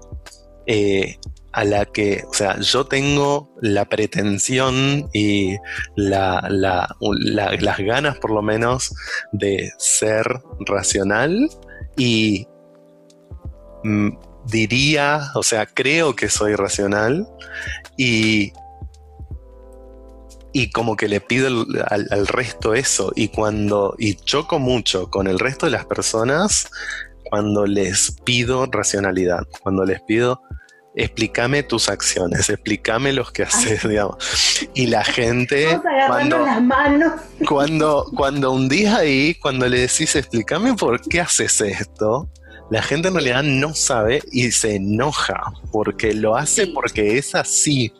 eh, a la que, o sea, yo tengo la pretensión y la, la- la- las ganas por lo menos de ser racional y mm, diría, o sea, creo que soy racional y y como que le pido al, al resto eso. Y cuando y choco mucho con el resto de las personas cuando les pido racionalidad cuando les pido explícame tus acciones explícame los que haces digamos y la gente cuando las manos. cuando, cuando hundís ahí, cuando le decís explícame por qué haces esto, la gente en realidad no sabe y se enoja porque lo hace Sí. porque es así.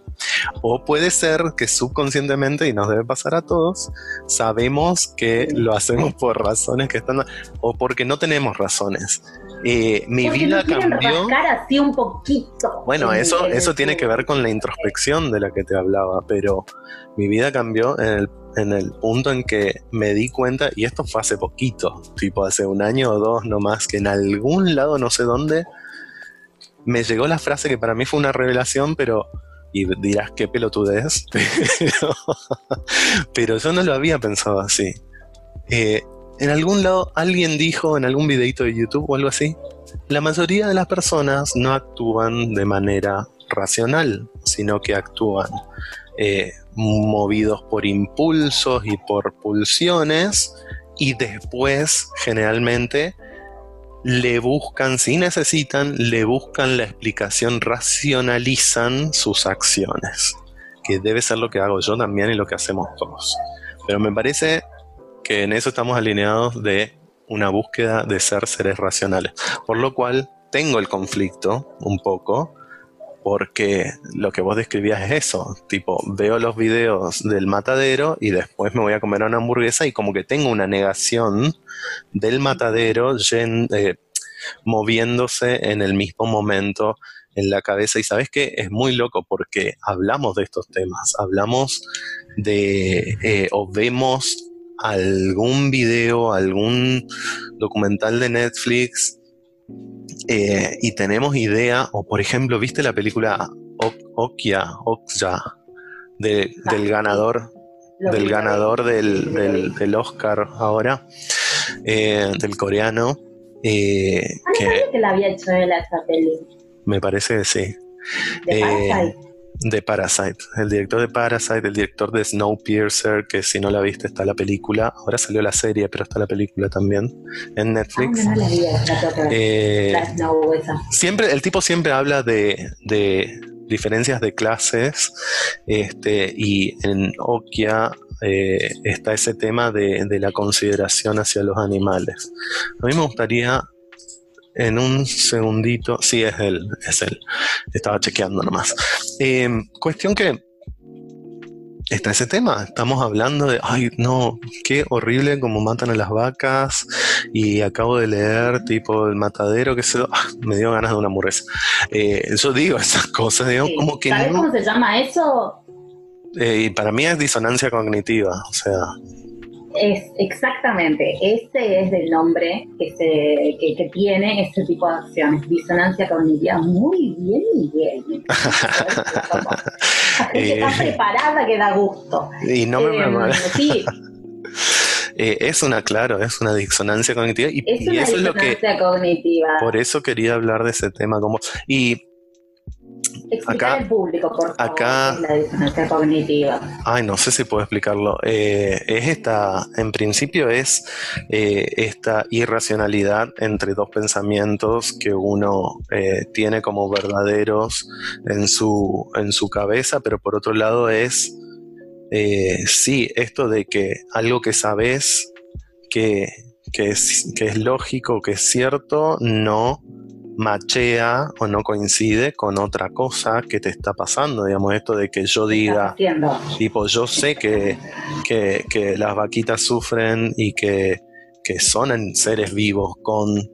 O puede ser que subconscientemente, y nos debe pasar a todos, sabemos que lo hacemos por razones que están... o porque no tenemos razones. Eh, mi Porque vida no cambió. así un poquito. Bueno, en- eso, eso el- tiene que ver con la introspección de la que te hablaba, pero mi vida cambió en el, en el punto en que me di cuenta, y esto fue hace poquito, tipo hace un año o dos nomás, que en algún lado, no sé dónde, me llegó la frase que para mí fue una revelación, pero, y dirás qué pelotudez, pero, pero yo no lo había pensado así. Eh, en algún lado alguien dijo en algún videito de YouTube o algo así, la mayoría de las personas no actúan de manera racional, sino que actúan eh, movidos por impulsos y por pulsiones y después generalmente le buscan, si necesitan, le buscan la explicación, racionalizan sus acciones, que debe ser lo que hago yo también y lo que hacemos todos. Pero me parece que en eso estamos alineados de una búsqueda de ser seres racionales. Por lo cual tengo el conflicto un poco, porque lo que vos describías es eso, tipo, veo los videos del matadero y después me voy a comer una hamburguesa y como que tengo una negación del matadero eh, moviéndose en el mismo momento en la cabeza. Y sabes que es muy loco porque hablamos de estos temas, hablamos de eh, o vemos algún video, algún documental de Netflix eh, y tenemos idea, o por ejemplo, ¿viste la película Ok- Okja, Okja, de- Ah, del ganador, del ganador del, del- del Oscar ahora, eh, del coreano, eh, que que la había hecho él peli. me parece que sí, Eh. De Parasite, el director de Parasite, el director de Snowpiercer, que si no la viste está la película, ahora salió la serie, pero está la película también en Ah, Netflix. no, no la ver. Eh, siempre, el tipo siempre habla de, de diferencias de clases, este, y en Okia eh, está ese tema de, de la consideración hacia los animales. A mí me gustaría en un segundito, sí es él, es él, estaba chequeando nomás. Eh, cuestión que está ese tema, estamos hablando de, ay no, qué horrible como matan a las vacas y acabo de leer tipo el matadero que se ah, me dio ganas de una hamburguesa. Eh, yo digo esas cosas, digo Sí. como que ¿Sabes no, cómo se llama eso? eh, y para mí es disonancia cognitiva, o sea, Es exactamente, ese es el nombre que, se, que, que tiene ese tipo de acciones, disonancia cognitiva. Muy bien, Miguel. Eh. está preparada que da gusto. y no me Eh, sí, Eh, es una, claro, es una disonancia cognitiva y, es y una eso es lo que, disonancia cognitiva. por eso quería hablar de ese tema como y Explicar al público, por favor, acá, la disonancia cognitiva. Ay, no sé si puedo explicarlo. Eh, es esta, en principio es eh, esta irracionalidad entre dos pensamientos que uno eh, tiene como verdaderos en su, en su cabeza, pero por otro lado es, sí, esto de que algo que sabes que, que, es, que es lógico, que es cierto, no machea o no coincide con otra cosa que te está pasando, digamos, esto de que yo diga, tipo, yo sé que, que, las vaquitas sufren y que, que son seres vivos con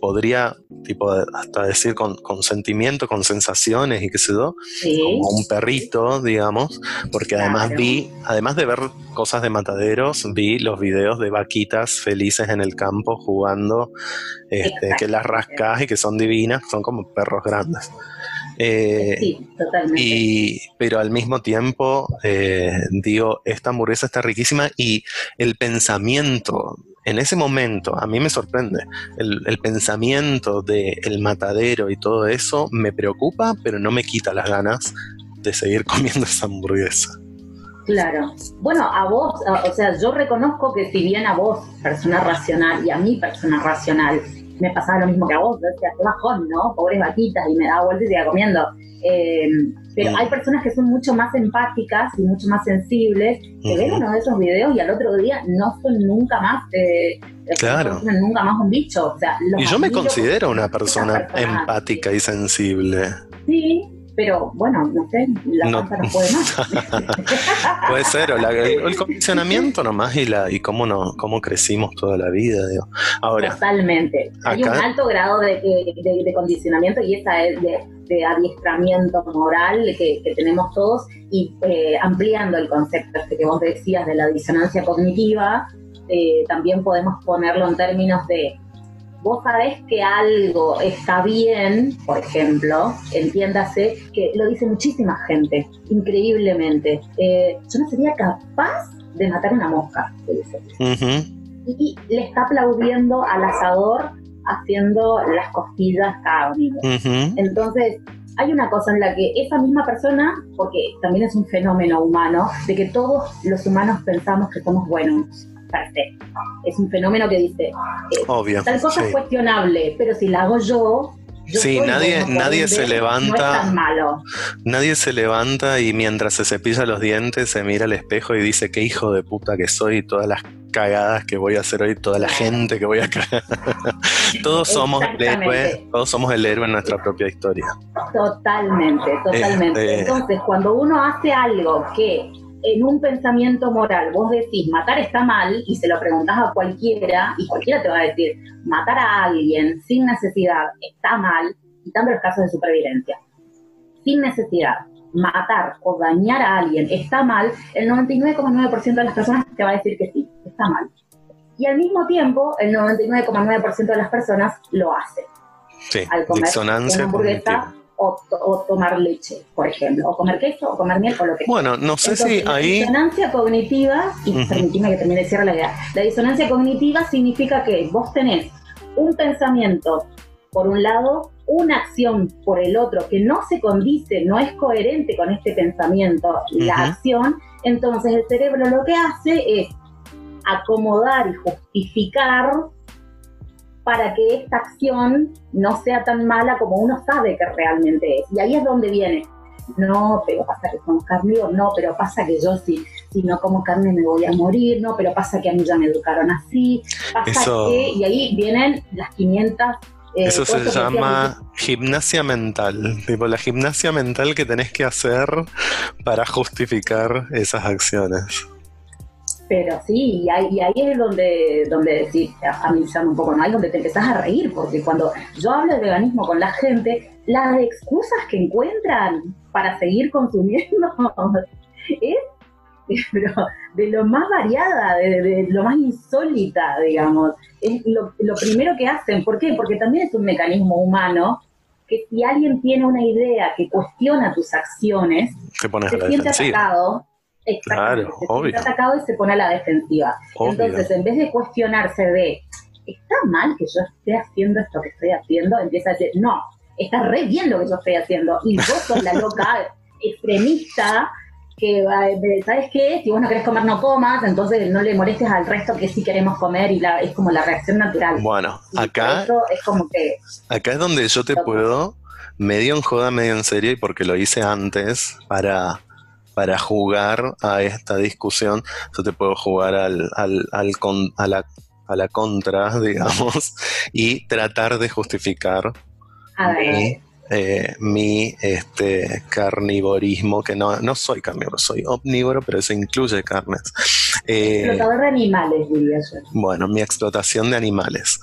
podría, tipo, hasta decir con, con sentimiento, con sensaciones y qué sé yo, como un perrito, digamos, porque además vi, además de ver cosas de mataderos, vi los videos de vaquitas felices en el campo jugando, este, que las rascas y que son divinas, son como perros grandes. Eh, sí, totalmente. Y, pero al mismo tiempo, eh, digo, esta hamburguesa está riquísima y el pensamiento en ese momento, a mí me sorprende, el, pensamiento del matadero y todo eso me preocupa, pero no me quita las ganas de seguir comiendo esa hamburguesa. Claro. Bueno, a vos, o sea, yo reconozco que si bien a vos, persona racional, y a mí, persona racional, me pasaba lo mismo que a vos, decía, qué bajón, ¿no? Pobres vaquitas, y me daba vueltas y iba comiendo. Eh, pero hay personas que son mucho más empáticas y mucho más sensibles, que ven uno de esos videos y al otro día no son nunca más, eh, claro. no son nunca más un bicho. O sea, y yo me considero una persona, empática y sensible. Sí, pero bueno, no sé, la no. no puede más. puede ser, o el, condicionamiento nomás y la y cómo no, cómo crecimos toda la vida. Digo. Ahora, Totalmente. Hay un alto grado de, de, condicionamiento y esa es de, adiestramiento moral que, tenemos todos y eh, ampliando el concepto este que vos decías de la disonancia cognitiva, eh, también podemos ponerlo en términos de vos sabés que algo está bien, por ejemplo, entiéndase, que lo dice muchísima gente, increíblemente. Eh, yo no sería capaz de matar una mosca, dice. Y le está aplaudiendo al asador haciendo las costillas cárnicas. Entonces, hay una cosa en la que esa misma persona, porque también es un fenómeno humano, de que todos los humanos pensamos que somos buenos es un fenómeno que dice, eh, tal cosa es cuestionable, pero si la hago yo, sí, nadie, nadie se levanta. malo. Nadie se levanta y mientras se cepilla los dientes se mira al espejo y dice qué hijo de puta que soy y todas las cagadas que voy a hacer hoy, toda la gente que voy a cagar. todos somos el héroe, todos somos el héroe en nuestra propia historia. Totalmente, totalmente. Este, Entonces, cuando uno hace algo que en un pensamiento moral vos decís matar está mal y se lo preguntás a cualquiera y cualquiera te va a decir matar a alguien sin necesidad está mal, quitando los casos de supervivencia. Sin necesidad, matar o dañar a alguien está mal, el 99,9% de las personas te va a decir que sí, está mal. Y al mismo tiempo, el 99,9% de las personas lo hace. Sí, al comer disonancia hamburguesa o, tomar leche, por ejemplo, o comer queso, o comer miel, o lo que sea. Bueno, no sé si ahí... La disonancia cognitiva, y permitime que termine de cierre la idea, la disonancia cognitiva significa que vos tenés un pensamiento por un lado, una acción por el otro que no se condice, no es coherente con este pensamiento y la acción, entonces el cerebro lo que hace es acomodar y justificar para que esta acción no sea tan mala como uno sabe que realmente es. Y ahí es donde viene. No, pero pasa que somos carnívoros, no, pero pasa que yo si, si no como carne me voy a morir, no, pero pasa que a mí ya me educaron así, pasa que, y ahí vienen las 500 eh, Eso se llama gimnasia mental, tipo la gimnasia mental que tenés que hacer para justificar esas acciones. Pero sí, y ahí, es donde, donde sí, a mí un poco, ¿no? Ahí donde te empezás a reír, porque cuando yo hablo de veganismo con la gente, las excusas que encuentran para seguir consumiendo es pero de lo más variada, de, lo más insólita, digamos. Es lo, primero que hacen. ¿Por qué? Porque también es un mecanismo humano que si alguien tiene una idea que cuestiona tus acciones, se siente atacado Claro, se está atacado y se pone a la defensiva. Entonces, en vez de cuestionarse de, ¿está mal que yo esté haciendo esto que estoy haciendo? Empieza a decir, no, está re bien lo que yo estoy haciendo. Y vos sos la loca extremista que, ¿sabes qué? Si vos no querés comer, no comas, entonces no le molestes al resto que sí queremos comer y la, es como la reacción natural. Bueno, acá es como que... Acá es donde yo te puedo, medio en joda, medio en serio, y porque lo hice antes para, para jugar a esta discusión, yo te puedo jugar al, al, al a, la, a la contra, digamos, y tratar de justificar a ver. Eh, mi este, carnivorismo, que no, no soy carnívoro, soy omnívoro, pero eso incluye carnes. Eh, Explotador de animales, diría yo. Bueno, mi explotación de animales.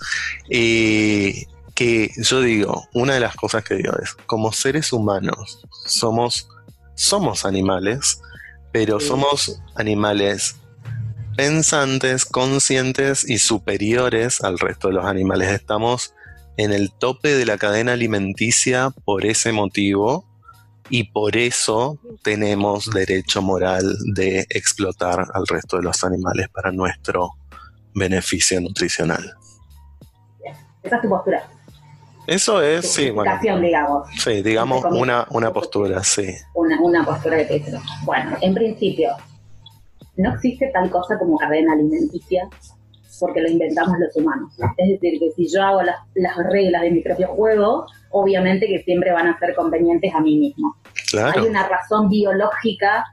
Y que yo digo, una de las cosas que digo es, como seres humanos, somos, somos animales, pero somos animales pensantes, conscientes y superiores al resto de los animales. Estamos en el tope de la cadena alimenticia por ese motivo y por eso tenemos derecho moral de explotar al resto de los animales para nuestro beneficio nutricional. Esa es tu postura. Eso es, sí, bueno. digamos. Sí, digamos una, una postura, sí. Una, una postura de Petro. Bueno, en principio, no existe tal cosa como cadena alimenticia porque lo inventamos los humanos. Es decir, que si yo hago las, reglas de mi propio juego, obviamente que siempre van a ser convenientes a mí mismo. Hay una razón biológica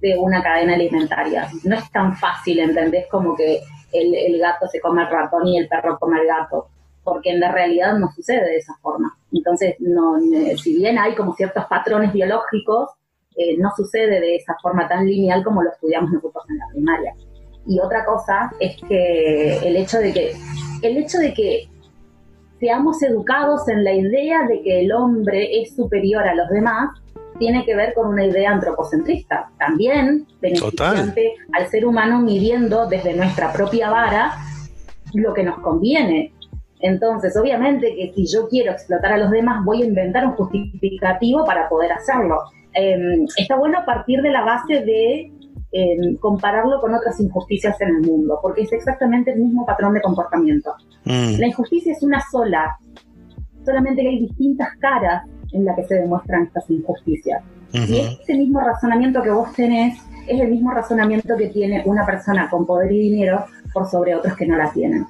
de una cadena alimentaria. No es tan fácil, ¿entendés? Como que el, gato se come al ratón y el perro come al gato, porque en la realidad no sucede de esa forma. Entonces, no, si bien hay como ciertos patrones biológicos, eh, no sucede de esa forma tan lineal como lo estudiamos nosotros en la primaria. Y otra cosa es que el hecho de que, el hecho de que seamos educados en la idea de que el hombre es superior a los demás tiene que ver con una idea antropocentrista, también beneficiante al ser humano midiendo desde nuestra propia vara lo que nos conviene. Entonces, obviamente que si yo quiero explotar a los demás, voy a inventar un justificativo para poder hacerlo. Em, está bueno a partir de la base de compararlo con otras injusticias en el mundo, porque es exactamente el mismo patrón de comportamiento. Mm. La injusticia es una sola, solamente que hay distintas caras en las que se demuestran estas injusticias. Y ese mismo razonamiento que vos tenés es el mismo razonamiento que tiene una persona con poder y dinero por sobre otros que no la tienen.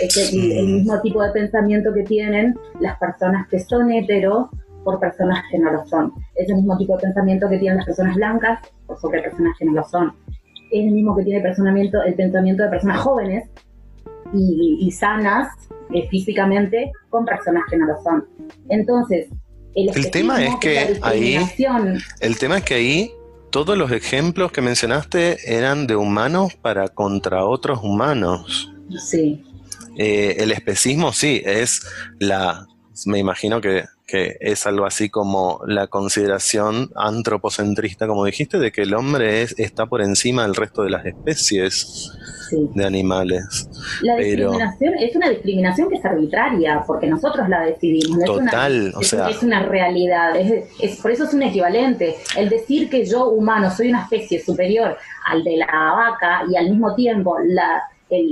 Es el, el mismo tipo de pensamiento que tienen las personas que son heteros por personas que no lo son. Es el mismo tipo de pensamiento que tienen las personas blancas por sobre personas que no lo son. Es el mismo que tiene el pensamiento, el pensamiento de personas jóvenes y, sanas eh, físicamente con personas que no lo son. Entonces, el, tema es que ahí, el tema es que ahí todos los ejemplos que mencionaste eran de humanos para contra otros humanos. Sí. Eh, el especismo sí, es la, me imagino que que es algo así como la consideración antropocentrista, como dijiste, de que el hombre es, está por encima del resto de las especies de animales. La discriminación es una discriminación que es arbitraria, porque nosotros la decidimos. Total, es o sea. Es una realidad, es, por eso es un equivalente. El decir que yo, humano, soy una especie superior al de la vaca y al mismo tiempo la,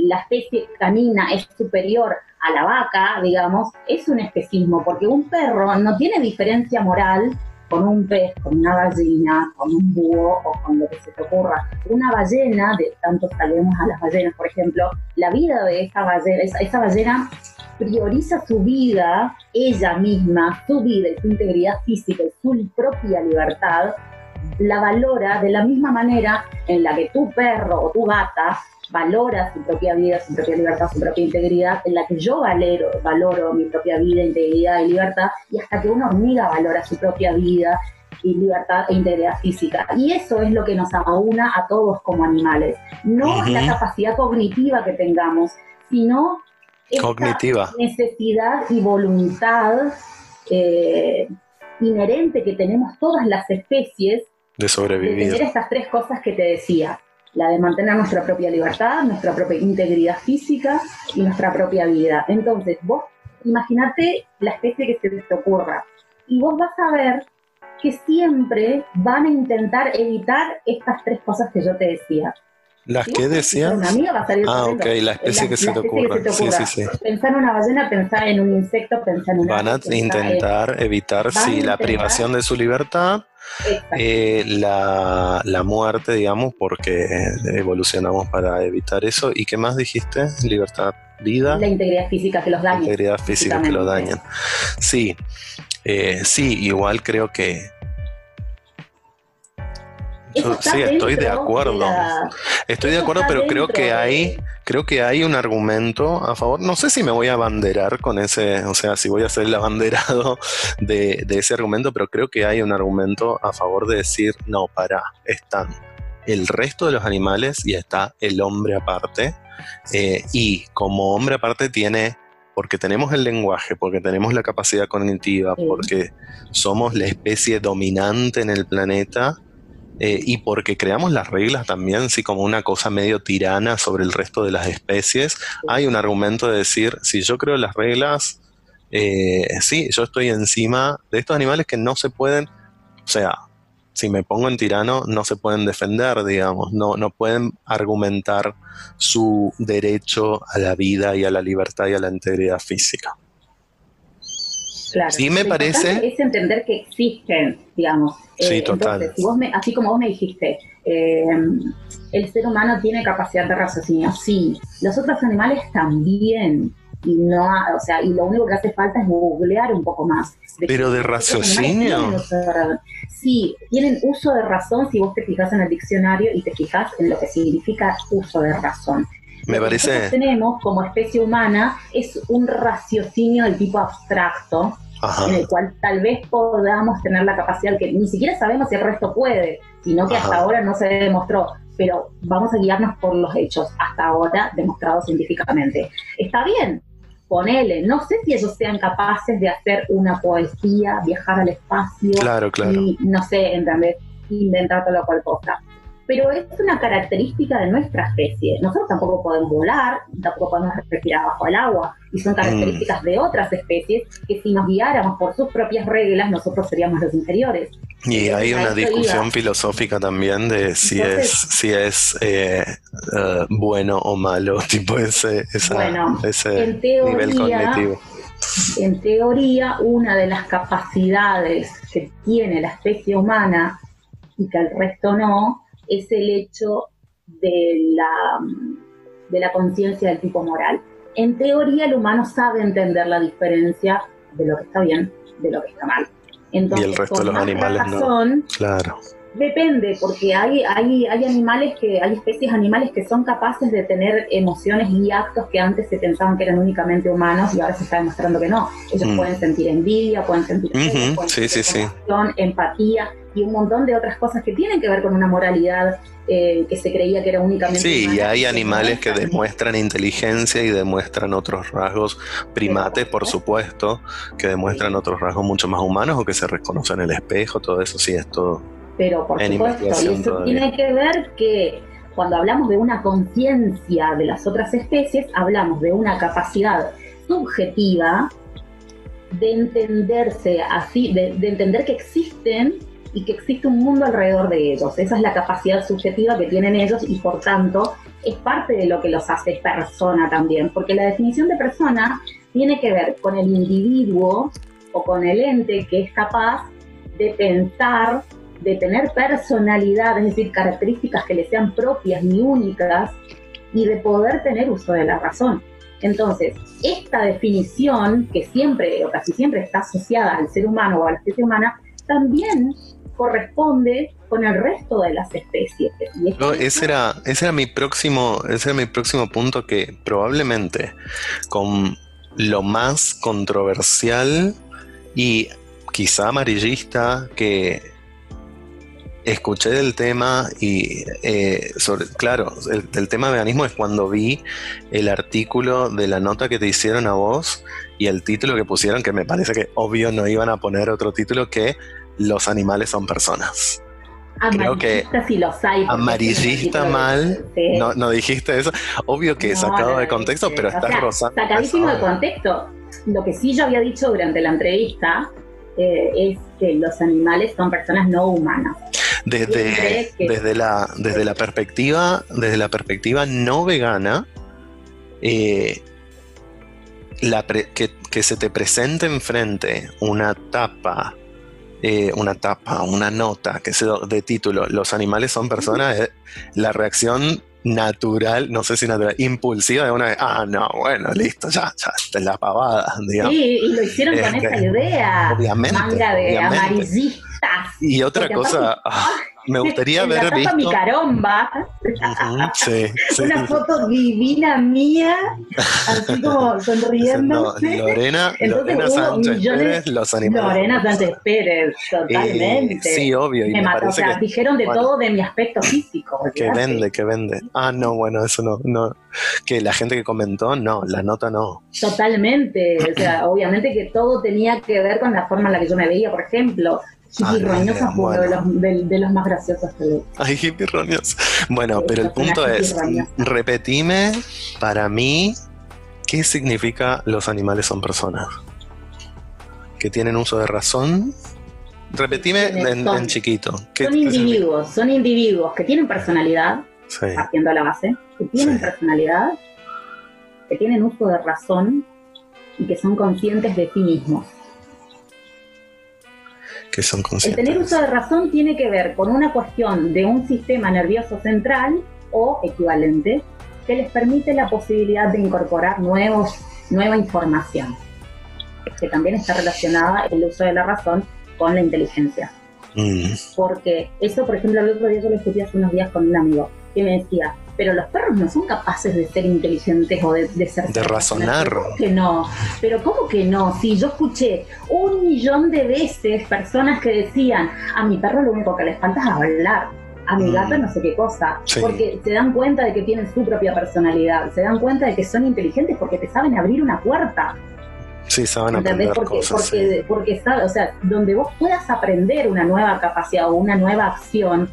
la especie canina es superior a la vaca, digamos, es un especismo, porque un perro no tiene diferencia moral con un pez, con una ballena, con un búho o con lo que se te ocurra. Una ballena, de tanto sabemos a las ballenas, por ejemplo, la vida de esa ballena, esa, ballena prioriza su vida, ella misma, su vida y su integridad física y su propia libertad, la valora de la misma manera en la que tu perro o tu gata valora su propia vida, su propia libertad, su propia integridad, en la que yo valero, valoro mi propia vida, integridad y libertad, y hasta que una hormiga valora su propia vida y libertad e integridad física. Y eso es lo que nos aúna a todos como animales. No la capacidad cognitiva que tengamos, sino esta necesidad y voluntad eh, inherente que tenemos todas las especies de sobrevivir. De tener estas tres cosas que te decía la de mantener nuestra propia libertad, nuestra propia integridad física y nuestra propia vida. Entonces, vos imagínate la especie que se te ocurra y vos vas a ver que siempre van a intentar evitar estas tres cosas que yo te decía. ¿Las que decías? ah, ok, la especie que, se te ocurra. Sí, sí, sí. Pensar en una ballena, pensar en un insecto, pensar en una... Van a intentar evitar, sí, la privación de su libertad, eh, la, la, muerte, digamos, porque evolucionamos para evitar eso. ¿Y qué más dijiste? Libertad, vida. La integridad física que los daña. integridad física que los dañan. Sí, eh, sí, igual creo que sí, estoy de acuerdo. Estoy de acuerdo, pero creo que hay, creo que hay un argumento a favor. No sé si me voy a abanderar con ese, o sea, si voy a ser el abanderado de, ese argumento, pero creo que hay un argumento a favor de decir, no, para, están el resto de los animales y está el hombre aparte. Eh, y como hombre aparte tiene porque tenemos el lenguaje, porque tenemos la capacidad cognitiva, porque somos la especie dominante en el planeta, eh, y porque creamos las reglas también, sí, como una cosa medio tirana sobre el resto de las especies, hay un argumento de decir, si yo creo las reglas, eh, sí, yo estoy encima de estos animales que no se pueden, o sea, si me pongo en tirano, no se pueden defender, digamos, no, no pueden argumentar su derecho a la vida y a la libertad y a la integridad física. Claro. Sí, me parece. Es entender que existen, digamos. Sí, eh, total. así como vos me dijiste, eh, el ser humano tiene capacidad de raciocinio. Sí, los otros animales también. Y no, o sea, y lo único que hace falta es googlear un poco más. Pero de raciocinio. sí, tienen uso de razón si vos te fijas en el diccionario y te fijas en lo que significa uso de razón. Me lo parece. Que tenemos como especie humana es un raciocinio del tipo abstracto, en el cual tal vez podamos tener la capacidad que ni siquiera sabemos si el resto puede, sino que hasta ahora no se demostró. Pero vamos a guiarnos por los hechos, hasta ahora demostrados científicamente. Está bien, ponele, no sé si ellos sean capaces de hacer una poesía, viajar al espacio claro, claro. y no sé, ¿entendés? inventar toda la cual cosa pero es una característica de nuestra especie. Nosotros tampoco podemos volar, tampoco podemos respirar bajo el agua, y son características de otras especies que si nos guiáramos por sus propias reglas, nosotros seríamos los inferiores. Y hay una discusión filosófica también de si es si es eh, eh, bueno o malo, tipo ese, ese nivel cognitivo. En teoría, una de las capacidades que tiene la especie humana y que el resto no, es el hecho de la, de la conciencia del tipo moral. En teoría, el humano sabe entender la diferencia de lo que está bien, de lo que está mal. Entonces, y el resto de los animales no. Claro. Depende, porque hay, hay, hay animales que, hay especies animales que son capaces de tener emociones y actos que antes se pensaban que eran únicamente humanos y ahora se está demostrando que no. Ellos mm. pueden sentir envidia, pueden sentir, empatía y un montón de otras cosas que tienen que ver con una moralidad eh, que se creía que era únicamente. Sí, y hay animales que demuestran inteligencia y demuestran otros rasgos primates, por supuesto, que demuestran otros rasgos mucho más humanos o que se reconocen en el espejo, todo eso sí es todo pero por supuesto, y eso tiene que ver que cuando hablamos de una conciencia de las otras especies, hablamos de una capacidad subjetiva de entenderse así, de, entender que existen y que existe un mundo alrededor de ellos. Esa es la capacidad subjetiva que tienen ellos y por tanto es parte de lo que los hace persona también, porque la definición de persona tiene que ver con el individuo o con el ente que es capaz de pensar de tener personalidad, es decir, características que le sean propias y únicas, y de poder tener uso de la razón. Entonces, esta definición, que siempre o casi siempre está asociada al ser humano o a la especie humana, también corresponde con el resto de las especies. ese, era, ese, era mi próximo, ese era mi próximo punto que probablemente con lo más controversial y quizá amarillista que escuché del tema y, eh, sobre, claro, el, tema de veganismo es cuando vi el artículo de la nota que te hicieron a vos y el título que pusieron, que me parece que obvio no iban a poner otro título que Los animales son personas. Creo que amarillista mal, no, no dijiste eso, obvio que sacado de contexto, pero está rozando. Sacadísimo de contexto. Lo que sí yo había dicho durante la entrevista eh, es que los animales son personas no humanas. desde, desde, la, desde la perspectiva, desde la perspectiva no vegana, eh, la que, se te presente enfrente una tapa, eh, una tapa, una nota que se de título, los animales son personas, eh, la reacción natural, no sé si natural, impulsiva de una vez, ah, no, bueno, listo, ya, ya, está la pavada, digamos. Sí, y lo hicieron con esta idea. Obviamente. Manga de amarillistas. Y otra cosa, ah, me gustaría ver visto. mi caromba. sí, sí. Una foto divina mía, así como sonriendo. Lorena, Lorena Sánchez Pérez, los animales. Lorena Sánchez Pérez, totalmente. sí, obvio. Y me, mató, o sea, dijeron de todo de mi aspecto físico. Que vende, que vende. Ah, no, bueno, eso no, no. Que la gente que comentó, no, la nota no. Totalmente. O sea, obviamente que todo tenía que ver con la forma en la que yo me veía, por ejemplo Hippie Roñosa fue uno de los, de, los, más graciosos que Ay, Hippie Roñosa. Bueno, pero el punto es, repetime para mí qué significa los animales son personas. Que tienen uso de razón. Repetime en, chiquito. Son individuos, son individuos que tienen personalidad, partiendo a la base, que tienen personalidad, que tienen uso de razón y que son conscientes de sí mismos que son El tener uso de razón tiene que ver con una cuestión de un sistema nervioso central o equivalente que les permite la posibilidad de incorporar nuevos, nueva información, que también está relacionada el uso de la razón con la inteligencia. Mm. Porque eso, por ejemplo, el otro día yo lo escuché hace unos días con un amigo que me decía, pero los perros no son capaces de ser inteligentes o de, ser... De razonar. ¿Cómo que no? Pero ¿cómo que no? Si yo escuché un millón de veces personas que decían, a mi perro lo único que le falta es hablar, a mi gato mm. no sé qué cosa, porque se dan cuenta de que tienen su propia personalidad, se dan cuenta de que son inteligentes porque te saben abrir una puerta. Sí, saben aprender porque, cosas. Porque, porque, o sea, donde vos puedas aprender una nueva capacidad o una nueva acción,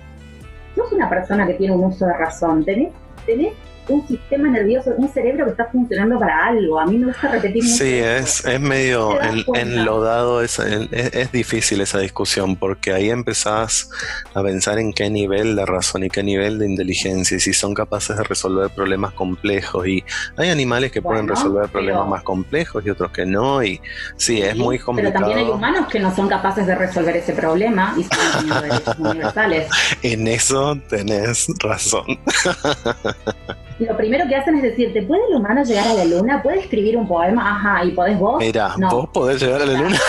no es una persona que tiene un uso de razón, tenés, tenés un sistema nervioso, un cerebro que está funcionando para algo. A mí me gusta repetir mucho. Sí, es, es medio enlodado, es, es, difícil esa discusión porque ahí empezás a pensar en qué nivel de razón y qué nivel de inteligencia y si son capaces de resolver problemas complejos. Y hay animales que pueden resolver problemas más complejos y otros que no. Y sí, es muy complicado. Pero también hay humanos que no son capaces de resolver ese problema y son derechos universales. En eso tenés razón. lo primero que hacen es decirte, ¿puede el humano llegar a la luna? ¿Puede escribir un poema? Ajá, ¿y podés vos? Mira, ¿vos podés llegar a la luna?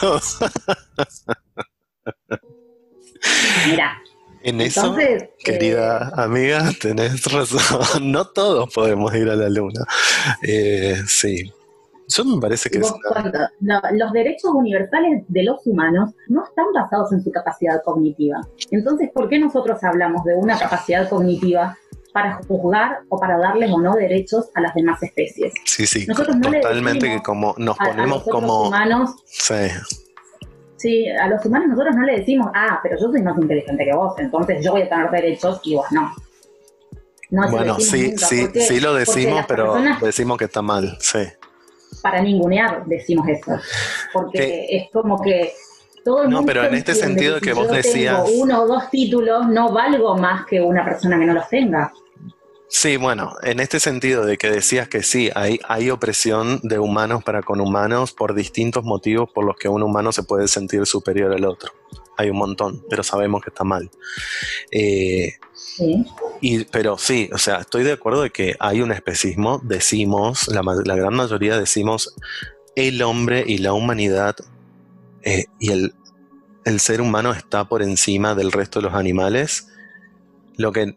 Mira. En eso, querida eh, amiga, tenés razón. No todos podemos ir a la luna. Eh, sí. Yo me parece que es los derechos universales de los humanos no están basados en su capacidad cognitiva. Entonces, ¿por qué nosotros hablamos de una capacidad cognitiva para juzgar o para darles o no derechos a las demás especies. Sí, sí, totalmente que como nos ponemos como humanos. Sí. Sí, a los humanos nosotros no le decimos, ah, pero yo soy más inteligente que vos, entonces yo voy a tener derechos y vos no. bueno, sí, sí, sí lo decimos, pero decimos que está mal, sí. Para ningunear decimos eso, porque es como que todo el no, pero en este sentido que, vos decías. uno o dos títulos, no valgo más que una persona que no los tenga. Sí, bueno, en este sentido de que decías que sí, hay, hay opresión de humanos para con humanos por distintos motivos por los que un humano se puede sentir superior al otro. Hay un montón, pero sabemos que está mal. Eh, sí. Y, pero sí, o sea, estoy de acuerdo de que hay un especismo, decimos, la, la gran mayoría decimos, el hombre y la humanidad eh, y el, el ser humano está por encima del resto de los animales, lo que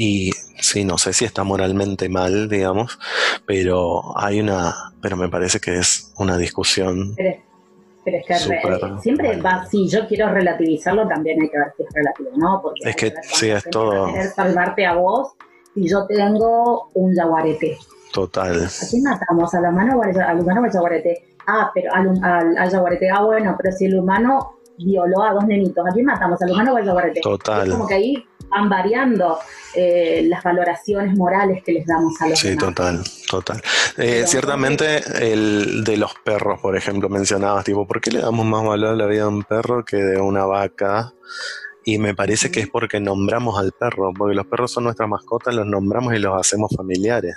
y sí, no sé si está moralmente mal, digamos, pero hay una, pero me parece que es una discusión. Pero, es que siempre va, si yo quiero relativizarlo, también hay que ver si es relativo, ¿no? Porque es que sí, es todo. salvarte a vos y yo tengo un jaguarete. Total. ¿A quién matamos? ¿A la mano o al humano o al jaguarete? Ah, pero al, al, al jaguarete. Ah, bueno, pero si el humano violó a dos nenitos, ¿a quién matamos? ¿Al humano o al jaguarete? Total. Es como que ahí van variando eh, las valoraciones morales que les damos a los Sí, total, total. Eh, ciertamente el de los perros, por ejemplo, mencionabas, tipo, ¿por qué le damos más valor a la vida de un perro que de una vaca? Y me parece que es porque nombramos al perro, porque los perros son nuestras mascotas, los nombramos y los hacemos familiares.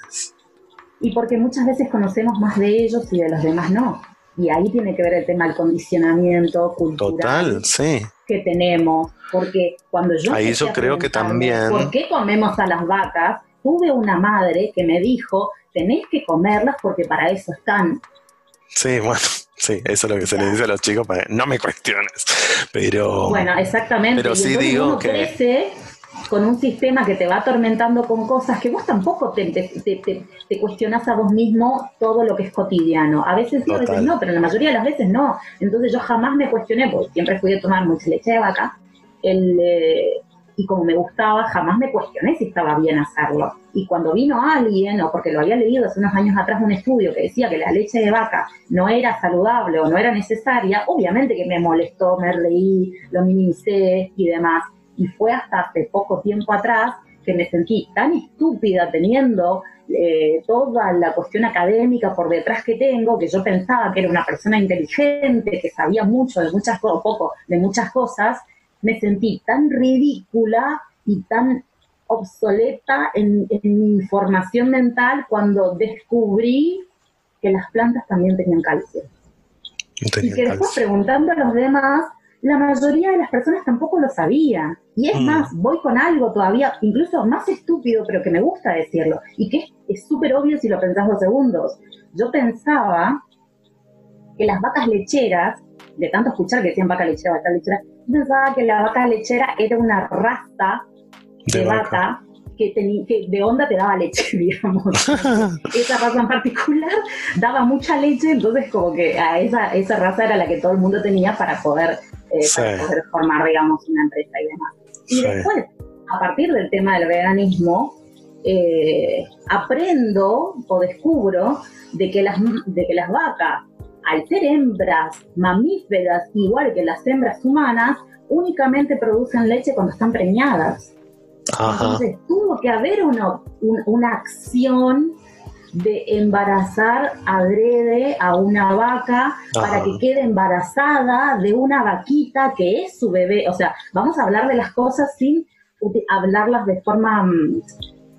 Y porque muchas veces conocemos más de ellos y de los demás no. Y ahí tiene que ver el tema del condicionamiento cultural Total, sí. que tenemos. Porque cuando yo... Ahí yo creo que también- ¿Por qué comemos a las vacas? Tuve una madre que me dijo, tenés que comerlas porque para eso están. Sí, bueno, sí, eso es lo que se le dice a los chicos para no me cuestiones. Pero Bueno, exactamente. pero Y sí digo uno que- crece con un sistema que te va atormentando con cosas que vos tampoco te, te, te, te- cuestionás a vos mismo todo lo que es cotidiano. A veces sí, a veces no, pero la mayoría de las veces no. Entonces yo jamás me cuestioné, porque siempre fui a tomar mucha leche de vaca, el, eh, y como me gustaba, jamás me cuestioné si estaba bien hacerlo. Y cuando vino alguien, o porque lo había leído hace unos años atrás un estudio que decía que la leche de vaca no era saludable o no era necesaria, obviamente que me molestó, me reí, lo minimicé y demás. Y fue hasta hace poco tiempo atrás que me sentí tan estúpida teniendo eh, toda la cuestión académica por detrás que tengo, que yo pensaba que era una persona inteligente, que sabía mucho de muchas cosas, poco de muchas cosas, me sentí tan ridícula y tan obsoleta en, en mi información mental cuando descubrí que las plantas también tenían calcio. no Y que después preguntando a los demás, la mayoría de las personas tampoco lo sabía. Y es Mm. más, voy con algo todavía, incluso más estúpido, pero que me gusta decirlo. Y que es- súper obvio si lo pensás dos segundos. Yo pensaba que las vacas lecheras, de tanto escuchar que decían vaca lechera, vaca lechera, pensaba que la vaca lechera era una raza de, De vaca. vaca, que, teni- que de onda te daba leche, digamos. esa raza en particular daba mucha leche, entonces como que a esa, esa raza era la que todo el mundo tenía para poder, eh, Sí. para poder formar, digamos, una empresa y demás. Y Sí. después, a partir del tema del veganismo, eh, aprendo o descubro de que, las, de que las vacas, al ser hembras mamíferas, igual que las hembras humanas, únicamente producen leche cuando están preñadas. Ajá. Entonces tuvo que haber una, un- una acción de embarazar adrede a una vaca para que quede embarazada de una vaquita que es su bebé. O sea, vamos a hablar de las cosas sin hablarlas de forma, mm,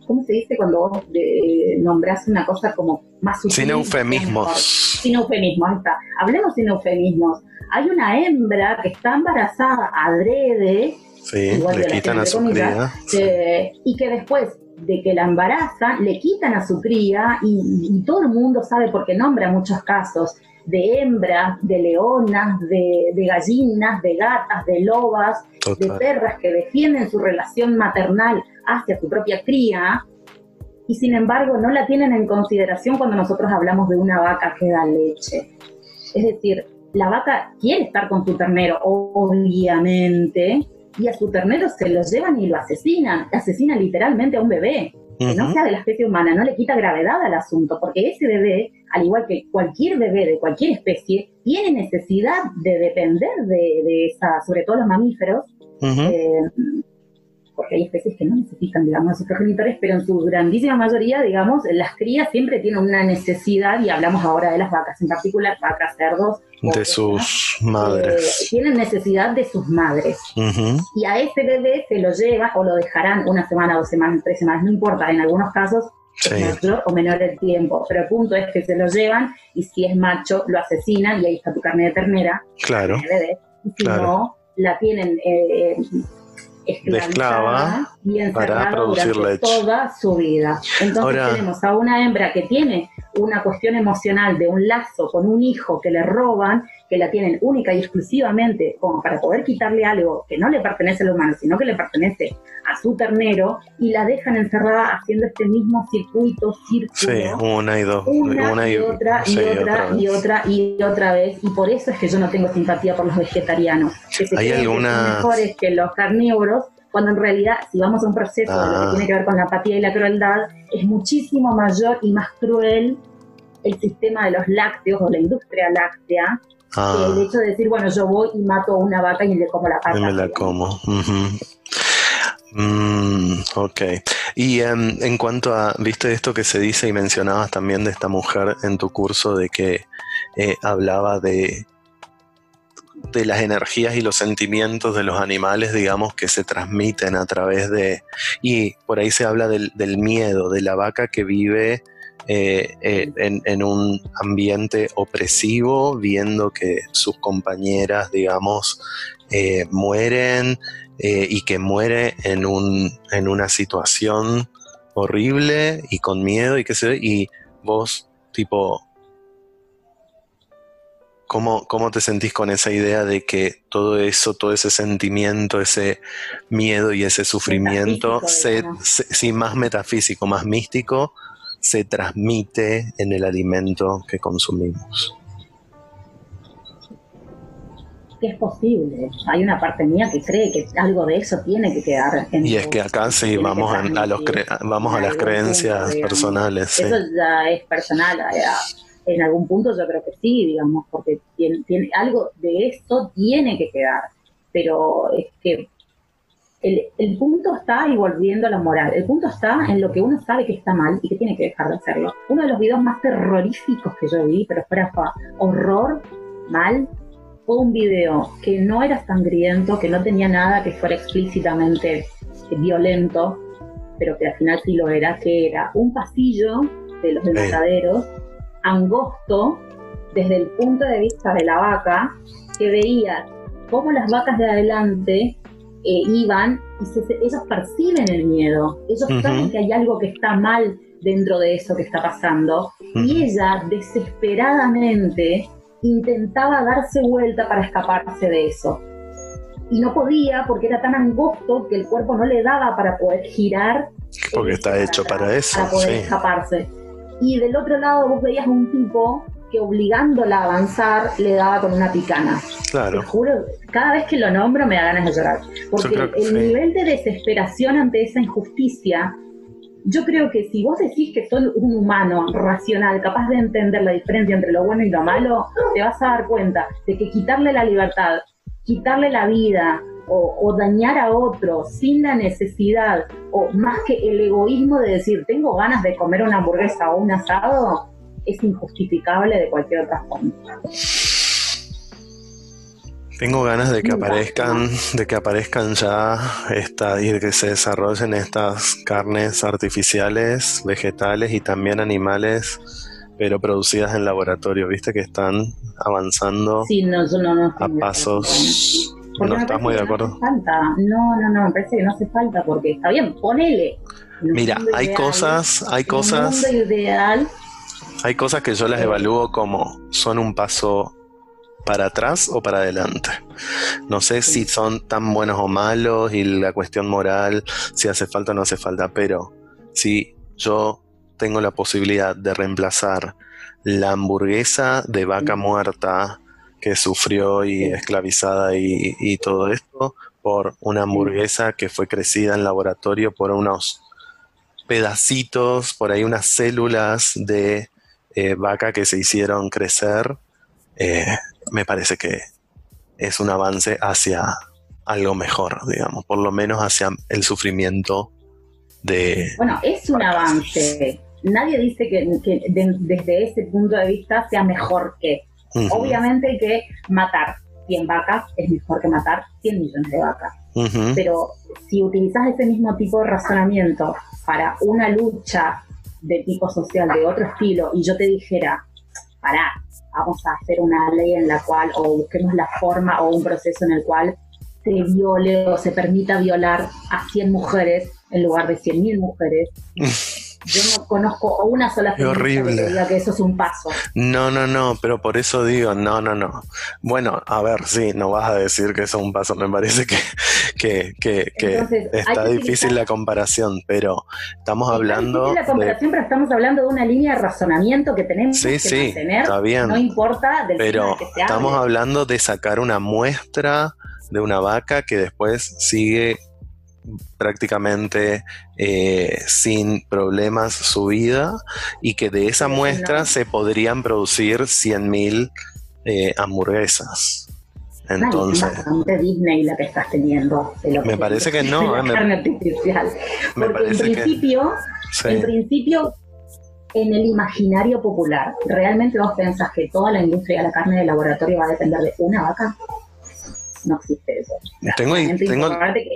¿cómo se dice cuando vos eh, nombrás una cosa como más sutil? Sin eufemismos. Sin eufemismos, ahí está. Hablemos sin eufemismos. Hay una hembra que está embarazada adrede Sí, igual le quitan a su cría. Sí. eh, y que después de que la embarazan, le quitan a su cría y, y todo el mundo sabe porque nombra muchos casos de hembras, de leonas, de, de gallinas, de gatas, de lobas, de perras que defienden su relación maternal hacia su propia cría y sin embargo no la tienen en consideración cuando nosotros hablamos de una vaca que da leche. Es decir, la vaca quiere estar con su ternero, obviamente, y a su ternero se lo llevan y lo asesinan, asesinan literalmente a un bebé. Que no sea de la especie humana, no le quita gravedad al asunto, porque ese bebé, al igual que cualquier bebé de cualquier especie, tiene necesidad de depender de, de esa, sobre todo los mamíferos, eh, porque hay especies que no necesitan, digamos, sus progenitores, pero en su grandísima mayoría, digamos, las crías siempre tienen una necesidad, y hablamos ahora de las vacas en particular, vacas, cerdos, De sus eh, madres. tienen necesidad de sus madres y a ese bebé se lo lleva o lo dejarán una semana, dos semanas, tres semanas, no importa, en algunos casos Sí. mayor o menor el tiempo, pero el punto es que se lo llevan y si es macho lo asesinan y ahí está tu carne de ternera, Claro. de bebé, y si Claro. no, la tienen eh, esclavizada esclava y encerrada producir durante leche. toda su vida. Entonces Ahora- tenemos a una hembra que tiene una cuestión emocional de un lazo con un hijo que le roban, que la tienen única y exclusivamente como para poder quitarle algo que no le pertenece al humano, sino que le pertenece a su ternero, y la dejan encerrada haciendo este mismo circuito, círculo Sí, una y dos. una, y, otra, y otra, y otra, y otra vez. Y por eso es que yo no tengo simpatía por los vegetarianos. Que se ¿Hay creen que son alguna- mejores que los carnívoros, cuando en realidad, si vamos a un proceso de lo Ah. que tiene que ver con la apatía y la crueldad, es muchísimo mayor y más cruel el sistema de los lácteos o la industria láctea que Ah, el hecho de decir, bueno, yo voy y mato a una vaca y le como la pata. y me la como. Ujú. Mm, ok. Y em, en cuanto a, viste esto que se dice y mencionabas también de esta mujer en tu curso de que eh, hablaba de de las energías y los sentimientos de los animales, digamos, que se transmiten a través de... Y por ahí se habla del, miedo, de la vaca que vive eh, eh, en, un ambiente opresivo, viendo que sus compañeras, digamos, eh, mueren y que muere en, un, en una situación horrible y con miedo y qué sé y vos tipo ¿Cómo, ¿Cómo, te sentís con esa idea de que todo eso, todo ese sentimiento, ese miedo y ese sufrimiento, se, sí, más metafísico, más místico, se transmite en el alimento que consumimos? es posible. Hay una parte mía que cree que algo de eso tiene que quedar. En y es que acá sí vamos a, los vamos a las creencias personales. Eso ya es personal. En algún punto yo creo que sí, digamos, porque tiene, algo de esto tiene que quedar. Pero es que el, el, punto está, y volviendo a la moral, el punto está en lo que uno sabe que está mal y que tiene que dejar de hacerlo. Uno de los videos más terroríficos que yo vi, pero fuera horror, mal, fue un video que no era sangriento, que no tenía nada que fuera explícitamente violento, pero que al final sí lo era, que era un pasillo de los mataderos, angosto, desde el punto de vista de la vaca, que veía cómo las vacas de adelante eh, iban y ellos perciben el miedo, ellos saben que hay algo que está mal dentro de eso que está pasando, y ella desesperadamente intentaba darse vuelta para escaparse de eso. Y no podía porque era tan angosto que el cuerpo no le daba para poder girar. Porque está hecho para eso. Para poder escaparse. Y del otro lado vos veías un tipo que obligándola a avanzar le daba con una picana. Claro. Te juro, cada vez que lo nombro me da ganas de llorar. Porque el nivel de desesperación ante esa injusticia yo creo que si vos decís que sos un humano racional, capaz de entender la diferencia entre lo bueno y lo malo, te vas a dar cuenta de que quitarle la libertad, quitarle la vida o, dañar a otro sin la necesidad o más que el egoísmo de decir tengo ganas de comer una hamburguesa o un asado, es injustificable de cualquier otra forma. Tengo ganas de que aparezcan, de que aparezcan ya esta, y de que se desarrollen estas carnes artificiales, vegetales y también animales, pero producidas en laboratorio. Viste que están avanzando a pasos. ¿No estás muy de acuerdo? No, falta. no, no, no, me parece que no hace falta porque está bien, ponele. Mira, hay cosas, hay cosas. Ideal, hay cosas que yo las evalúo como son un paso para atrás o para adelante. No sé si son tan buenos o malos y la cuestión moral, si hace falta o no hace falta, pero si yo tengo la posibilidad de reemplazar la hamburguesa de vaca muerta que sufrió y esclavizada y, y todo esto por una hamburguesa que fue crecida en laboratorio por unos pedacitos, por ahí unas células de eh, vaca que se hicieron crecer, eh, me parece que es un avance hacia algo mejor, digamos, por lo menos hacia el sufrimiento de... Bueno, es un avance. Nadie dice que, desde ese punto de vista sea mejor que. Obviamente que matar 100 vacas es mejor que matar 100 millones de vacas. Pero si utilizas ese mismo tipo de razonamiento para una lucha de tipo social de otro estilo y yo te dijera, pará, vamos a hacer una ley en la cual, o busquemos la forma o un proceso en el cual se viole o se permita violar a 100 mujeres en lugar de 100.000 mujeres. Yo no conozco una sola horrible. que diga que eso es un paso. No, no, no, pero por eso digo, no, no, no. Bueno, a ver, sí, no vas a decir que eso es un paso. Me parece que, que, que, que está difícil la comparación, pero estamos hablando. Difícil la comparación, pero estamos hablando de una línea de razonamiento que tenemos sí, que sí, mantener. Está bien. No importa del pero que se estamos hablando de sacar una muestra de una vaca que después sigue prácticamente eh, sin problemas su vida y que de esa muestra se podrían producir 100.000 eh, hamburguesas. Entonces, Disney la que estás teniendo. me parece que no. Eh, carne artificial. Porque en principio, en principio, en el imaginario popular, ¿realmente vos pensás que toda la industria de la carne de laboratorio va a depender de una vaca? No existe eso. Tengo,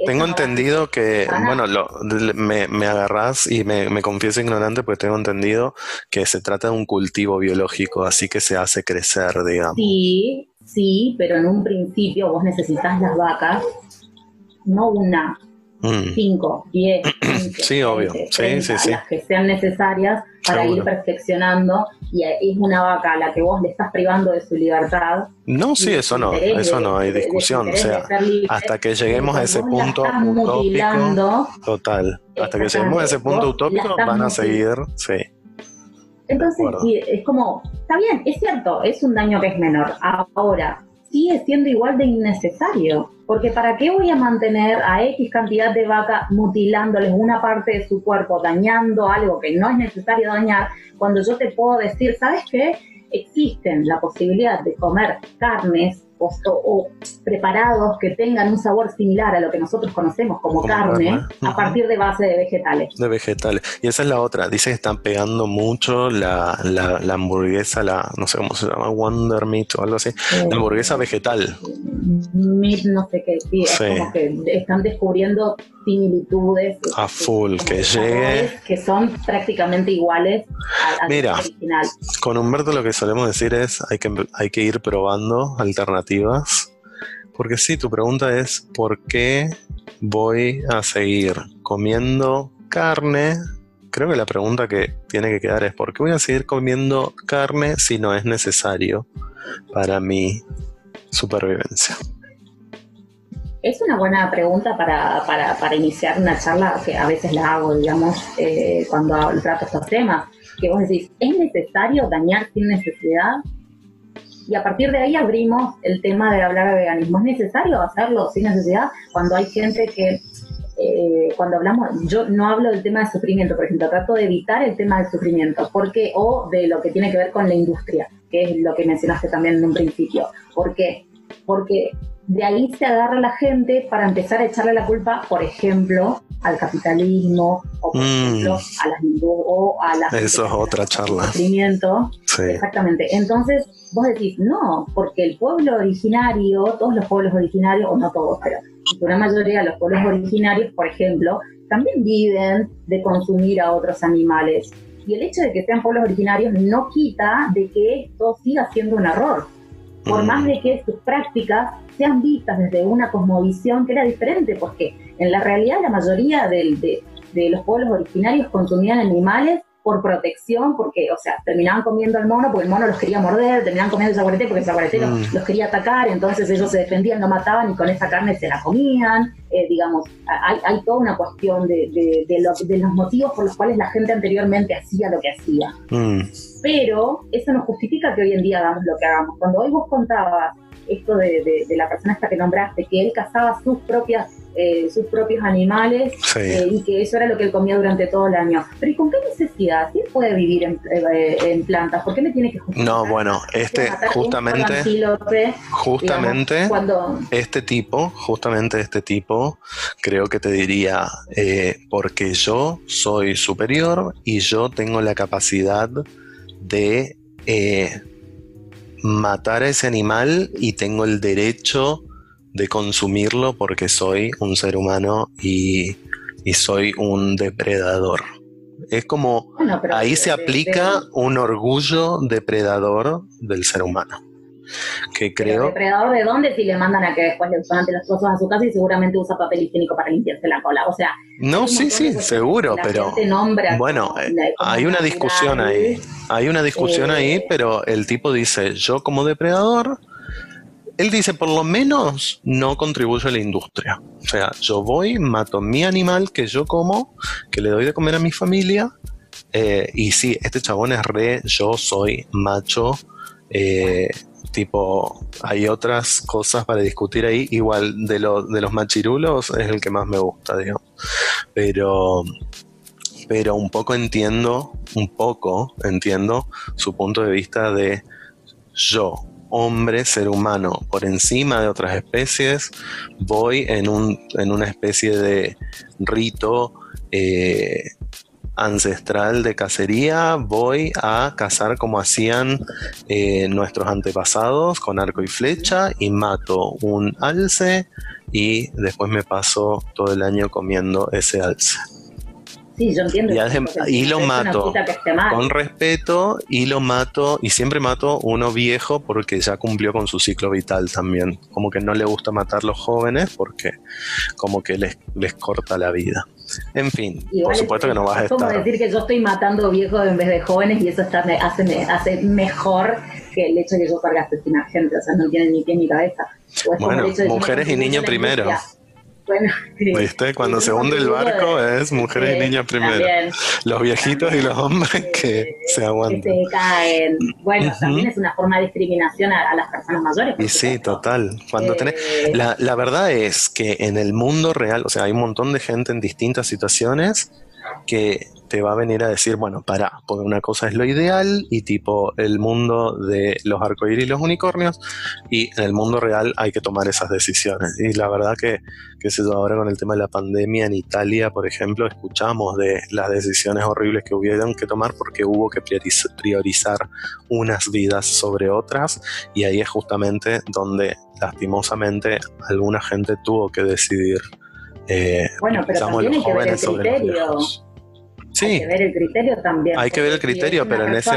tengo, entendido que, bueno, lo, me, me, agarrás y me, me confieso ignorante porque tengo entendido que se trata de un cultivo biológico, así que se hace crecer, digamos. Sí, sí, pero en un principio vos necesitas las vacas, no una, 5, 10, 15, sí, obvio. sí, sí, sí. las que sean necesarias para ir perfeccionando y es una vaca a la que vos le estás privando de su libertad. No, sí, eso no, eso no hay discusión, o sea, hasta que lleguemos a ese punto utópico, total, hasta que lleguemos a ese punto utópico van a seguir, sí. Entonces, es como, está bien, es cierto, es un daño que es menor. Ahora, sigue siendo igual de innecesario, porque ¿para qué voy a mantener a X cantidad de vacas mutilándoles una parte de su cuerpo, dañando algo que no es necesario dañar, cuando yo te puedo decir, ¿sabes qué? Existen la posibilidad de comer carnes o, preparados que tengan un sabor similar a lo que nosotros conocemos como, carne, a partir de base de vegetales. De vegetales. Y esa es la otra. Dice que están pegando mucho la, la, hamburguesa, la, no sé cómo se llama, Wonder Meat o algo así. la hamburguesa vegetal. Meat, no sé qué, sí, Es como que están descubriendo similitudes. A full, que llegue. Que son prácticamente iguales al, Mira, original. Con Humberto lo que solemos decir es hay que, hay que ir probando alternativas porque sí, tu pregunta es, ¿por qué voy a seguir comiendo carne? Creo que la pregunta que tiene que quedar es, ¿por qué voy a seguir comiendo carne si no es necesario para mi supervivencia? Es una buena pregunta para, para, iniciar una charla que a veces la hago, digamos, eh, cuando trato estos temas, que vos decís, ¿es necesario dañar sin necesidad? Y a partir de ahí abrimos el tema de hablar de veganismo. ¿Es necesario hacerlo sin necesidad cuando hay gente que, eh, cuando hablamos, yo no hablo del tema de sufrimiento, por ejemplo, trato de evitar el tema del sufrimiento, porque, o de lo que tiene que ver con la industria, que es lo que mencionaste también en un principio. ¿Por qué? Porque de ahí se agarra la gente para empezar a echarle la culpa, por ejemplo, al capitalismo o por mm. ejemplo a las o a las eso es otra charla. sufrimiento. Exactamente. Entonces vos decís no porque el pueblo originario todos los pueblos originarios o no todos pero una mayoría de los pueblos originarios por ejemplo también viven de consumir a otros animales. Y el hecho de que sean pueblos originarios no quita de que esto siga siendo un error por mm. más de que sus prácticas sean vistas desde una cosmovisión que era diferente, porque en la realidad la mayoría de, los pueblos originarios consumían animales por protección, porque, o sea, terminaban comiendo al mono porque el mono los quería morder, terminaban comiendo el jaguarete porque el jaguarete mm. los, quería atacar, entonces ellos se defendían, no mataban y con esa carne se la comían. Eh, digamos, hay, toda una cuestión de, de, los motivos por los cuales la gente anteriormente hacía lo que hacía. Mm. Pero eso no justifica que hoy en día hagamos lo que hagamos. Cuando hoy vos contabas esto de, la persona esta que nombraste, que él cazaba sus propias eh, sus propios animales eh, y que eso era lo que él comía durante todo el año. Pero ¿y con qué necesidad? ¿Quién puede vivir en, eh, plantas? ¿Por qué me tiene que justificar? No, bueno, este justamente, justamente cuando... este tipo, justamente este tipo, creo que te diría, porque yo soy superior y yo tengo la capacidad de matar a ese animal y tengo el derecho de consumirlo porque soy un ser humano y, soy un depredador. Es como ahí se aplica un orgullo depredador del ser humano que creo... depredador de dónde si le mandan a que después le usan las cosas a su casa y seguramente usa papel higiénico para limpiarse la cola? O sea... No, sí, sí, seguro, pero... Bueno, eh, hay una discusión ahí. Hay una discusión ahí, eh, pero el tipo dice, yo como depredador... Él dice, por lo menos no contribuyo a la industria. O sea, yo voy, mato mi animal que yo como, que le doy de comer a mi familia, eh, y sí, este chabón es re, yo soy macho, eh, tipo, hay otras cosas para discutir ahí. Igual de, de los machirulos es el que más me gusta, digamos. Pero, pero un poco entiendo, un poco entiendo su punto de vista de yo, hombre, ser humano, por encima de otras especies, voy en, un, en una especie de rito eh, ancestral de cacería, voy a cazar como hacían eh, nuestros antepasados con arco y flecha y mato un alce y después me paso todo el año comiendo ese alce. Sí, yo entiendo. Y, lo mato con respeto y lo mato y siempre mato uno viejo porque ya cumplió con su ciclo vital también. Como que no le gusta matar a los jóvenes porque como que les, les corta la vida. En fin, por supuesto que no vas a estar. Es como decir que yo estoy matando viejos en vez de jóvenes y eso está, hace, hace mejor que el hecho de que yo cargue asesinar gente, o sea, no tienen ni pie ni cabeza. bueno, mujeres y niños primero. Bueno, ¿Viste? Cuando se hunde el barco es mujeres y niños primero. Los viejitos y los hombres que se aguantan. Que se caen. Bueno, también es una forma de discriminación a, las personas mayores. Y sí, total. Cuando tenés, eh, la, la verdad es que en el mundo real, o sea, hay un montón de gente en distintas situaciones que te va a venir a decir, bueno, para, porque una cosa es lo ideal y tipo el mundo de los arcoíris y los unicornios y en el mundo real hay que tomar esas decisiones. Y la verdad que, que sé ahora con el tema de la pandemia en Italia, por ejemplo, escuchamos de las decisiones horribles que hubieron que tomar porque hubo que priorizar unas vidas sobre otras y ahí es justamente donde lastimosamente alguna gente tuvo que decidir. Eh, bueno, pero también hay que ver el criterio. Sí. Hay que ver el criterio también. Hay que ver el criterio, pero en ese...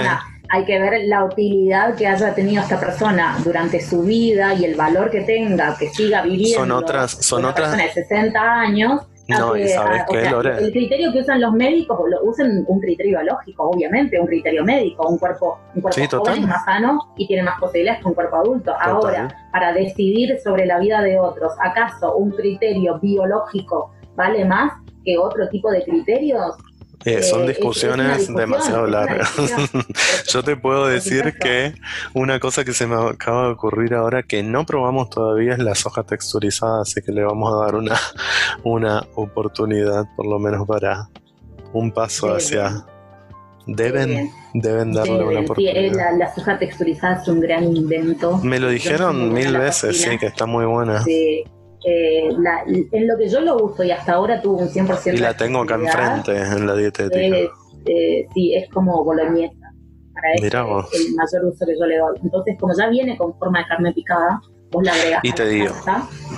Hay que ver la utilidad que haya tenido esta persona durante su vida y el valor que tenga, que siga viviendo. Son otras, son otras. de 60 años. No, y sabes qué, El criterio que usan los médicos, lo usan un criterio biológico, obviamente, un criterio médico, un cuerpo, un cuerpo joven más sano y tiene más posibilidades que un cuerpo adulto. Ahora, para decidir sobre la vida de otros, ¿acaso un criterio biológico vale más que otro tipo de criterios? Eh, son discusiones demasiado largas. Yo te puedo decir que una cosa que se me acaba de ocurrir ahora que no probamos todavía es la soja texturizada, así que le vamos a dar una, una oportunidad por lo menos para un paso hacia... Deben, deben darle una oportunidad. la, la, soja texturizada es un gran invento. Me lo dijeron mil veces, sí, que está muy buena. Sí eh, en lo que yo lo uso y hasta ahora tuvo un 100% Y la tengo acá enfrente en la dietética. Eh, sí, es como boloñesa. Para este, el mayor uso que yo le doy. Entonces, como ya viene con forma de carne picada, vos la agregas. Y te digo,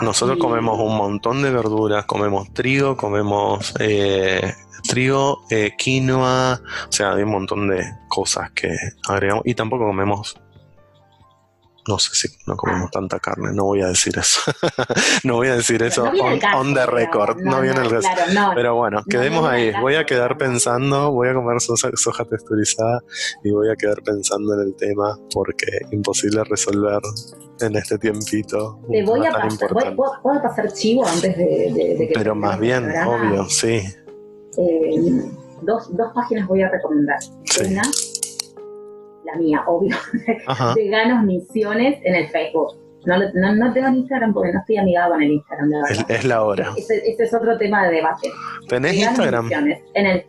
nosotros comemos un montón de verduras, comemos trigo, comemos eh, trigo, eh, quinoa, o sea, hay un montón de cosas que agregamos y tampoco comemos no sé si no comemos tanta carne, no voy a decir eso. no voy a decir eso on, the record, no, viene el resto. Pero bueno, quedemos ahí. Voy a quedar pensando, voy a comer soja, texturizada y voy a quedar pensando en el tema porque imposible resolver en este tiempito. Te voy a pasar, voy, a pasar chivo antes de, que... Pero más bien, obvio, sí. Eh, dos, dos páginas voy a recomendar. Una la mía, obvio, Veganos Misiones en el Facebook. No, no, no, tengo Instagram porque no estoy amigado con el Instagram, la verdad. Es, la hora. Ese, es otro tema de debate. ¿Tenés Instagram? En el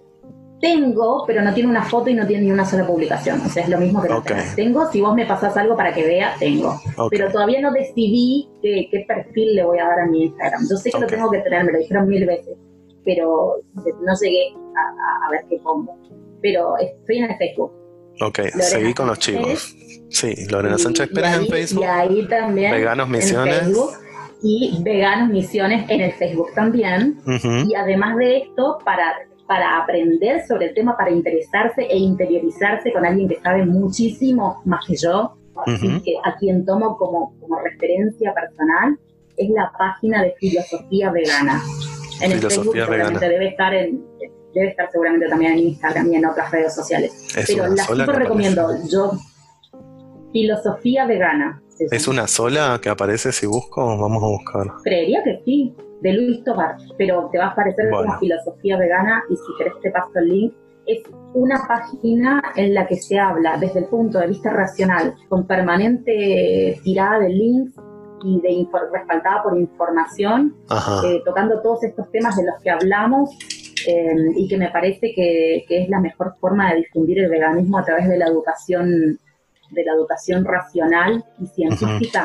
tengo, pero no tiene una foto y no tiene ni una sola publicación. O sea, es lo mismo que no tengo. Si vos me pasás algo para que vea, tengo. Pero todavía no decidí qué, qué, perfil le voy a dar a mi Instagram. Yo sé que lo tengo que tener, me lo dijeron mil veces, pero no llegué a, a ver qué pongo. Pero estoy en el Facebook Ok, seguí con los chicos. Sí, Lorena Sánchez Pérez en Facebook. Y ahí también. Veganos Misiones. y Veganos Misiones en el Facebook también. Y además de esto, para, para aprender sobre el tema, para interesarse e interiorizarse con alguien que sabe muchísimo más que yo, así que a quien tomo como, como referencia personal, es la página de Filosofía Vegana. En el Facebook vegana. debe estar en debe estar seguramente también en Instagram y en otras redes sociales. Pero la super recomiendo. Yo, filosofía vegana. ¿Es una sola que aparece si busco? Vamos a buscar. Creería que sí, de Luis Tobar, pero te va a aparecer como filosofía vegana y si querés te paso el link. Es una página en la que se habla desde el punto de vista racional, con permanente tirada de links y de respaldada por información, eh, tocando todos estos temas de los que hablamos eh, y que me parece que, es la mejor forma de difundir el veganismo a través de la educación, de la educación racional y científica.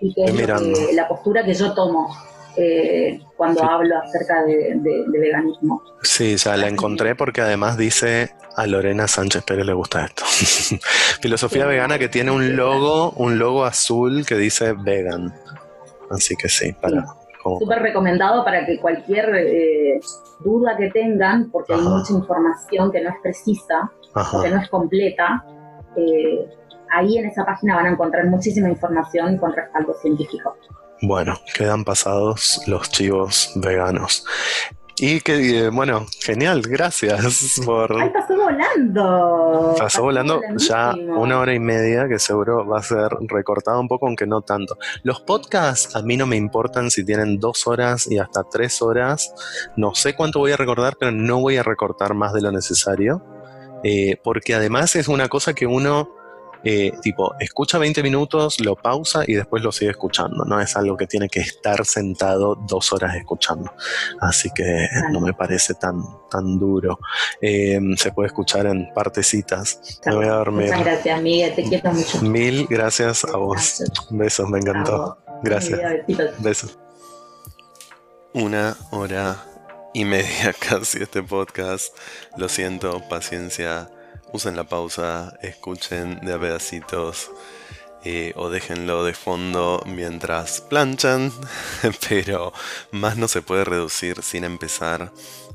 Y que es la postura que yo tomo. eh, cuando hablo acerca de, veganismo. Sí, ya la encontré porque además dice a Lorena Sánchez Pérez le gusta esto. Filosofía vegana que tiene un logo, un logo azul que dice vegan. Así que sí, para... Súper recomendado para que cualquier eh, duda que tengan, porque hay mucha información que no es precisa, que no es completa, eh, ahí en esa página van a encontrar muchísima información con respaldo científico. Bueno, quedan pasados los chivos veganos. Y que, eh, bueno, genial, gracias por... ¡Ay, pasó volando! Pasó, volando ya una hora y media, que seguro va a ser recortado un poco, aunque no tanto. Los podcasts a mí no me importan si tienen dos horas y hasta tres horas. No sé cuánto voy a recordar, pero no voy a recortar más de lo necesario. Eh, porque además es una cosa que uno eh, tipo, escucha 20 minutos, lo pausa y después lo sigue escuchando. No es algo que tiene que estar sentado dos horas escuchando. Así que no me parece tan, tan duro. Em, se puede escuchar en partecitas. Me voy a dormir. Muchas gracias, Miguel. Te quiero mucho. Mil gracias a vos. Besos, me encantó. Gracias. Besos. Una hora y media casi este podcast. Lo siento, paciencia usen la pausa, escuchen de a pedacitos eh, o déjenlo de fondo mientras planchan, pero más no se puede reducir sin empezar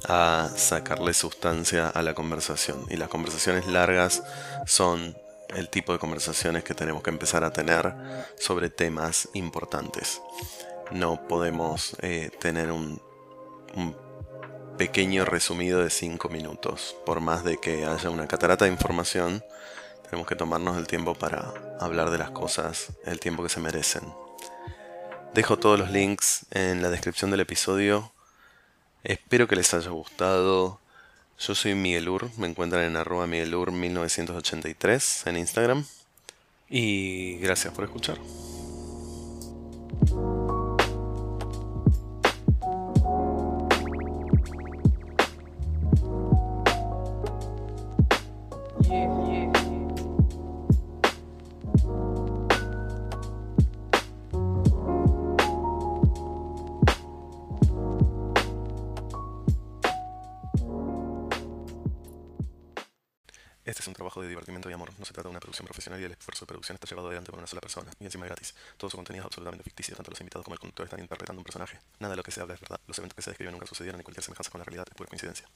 a sacarle sustancia a la conversación. Y las conversaciones largas son el tipo de conversaciones que tenemos que empezar a tener sobre temas importantes. No podemos eh, tener un, un pequeño resumido de 5 minutos. Por más de que haya una catarata de información, tenemos que tomarnos el tiempo para hablar de las cosas, el tiempo que se merecen. Dejo todos los links en la descripción del episodio. Espero que les haya gustado. Yo soy Miguelur, me encuentran en arroba Miguelur1983 en Instagram. Y gracias por escuchar. Profesional y el esfuerzo de producción está llevado adelante por una sola persona, y encima gratis. Todo su contenido es absolutamente ficticio, tanto los invitados como el conductor están interpretando un personaje. Nada de lo que se habla es verdad. Los eventos que se describen nunca sucedieron y cualquier semejanza con la realidad es pura coincidencia.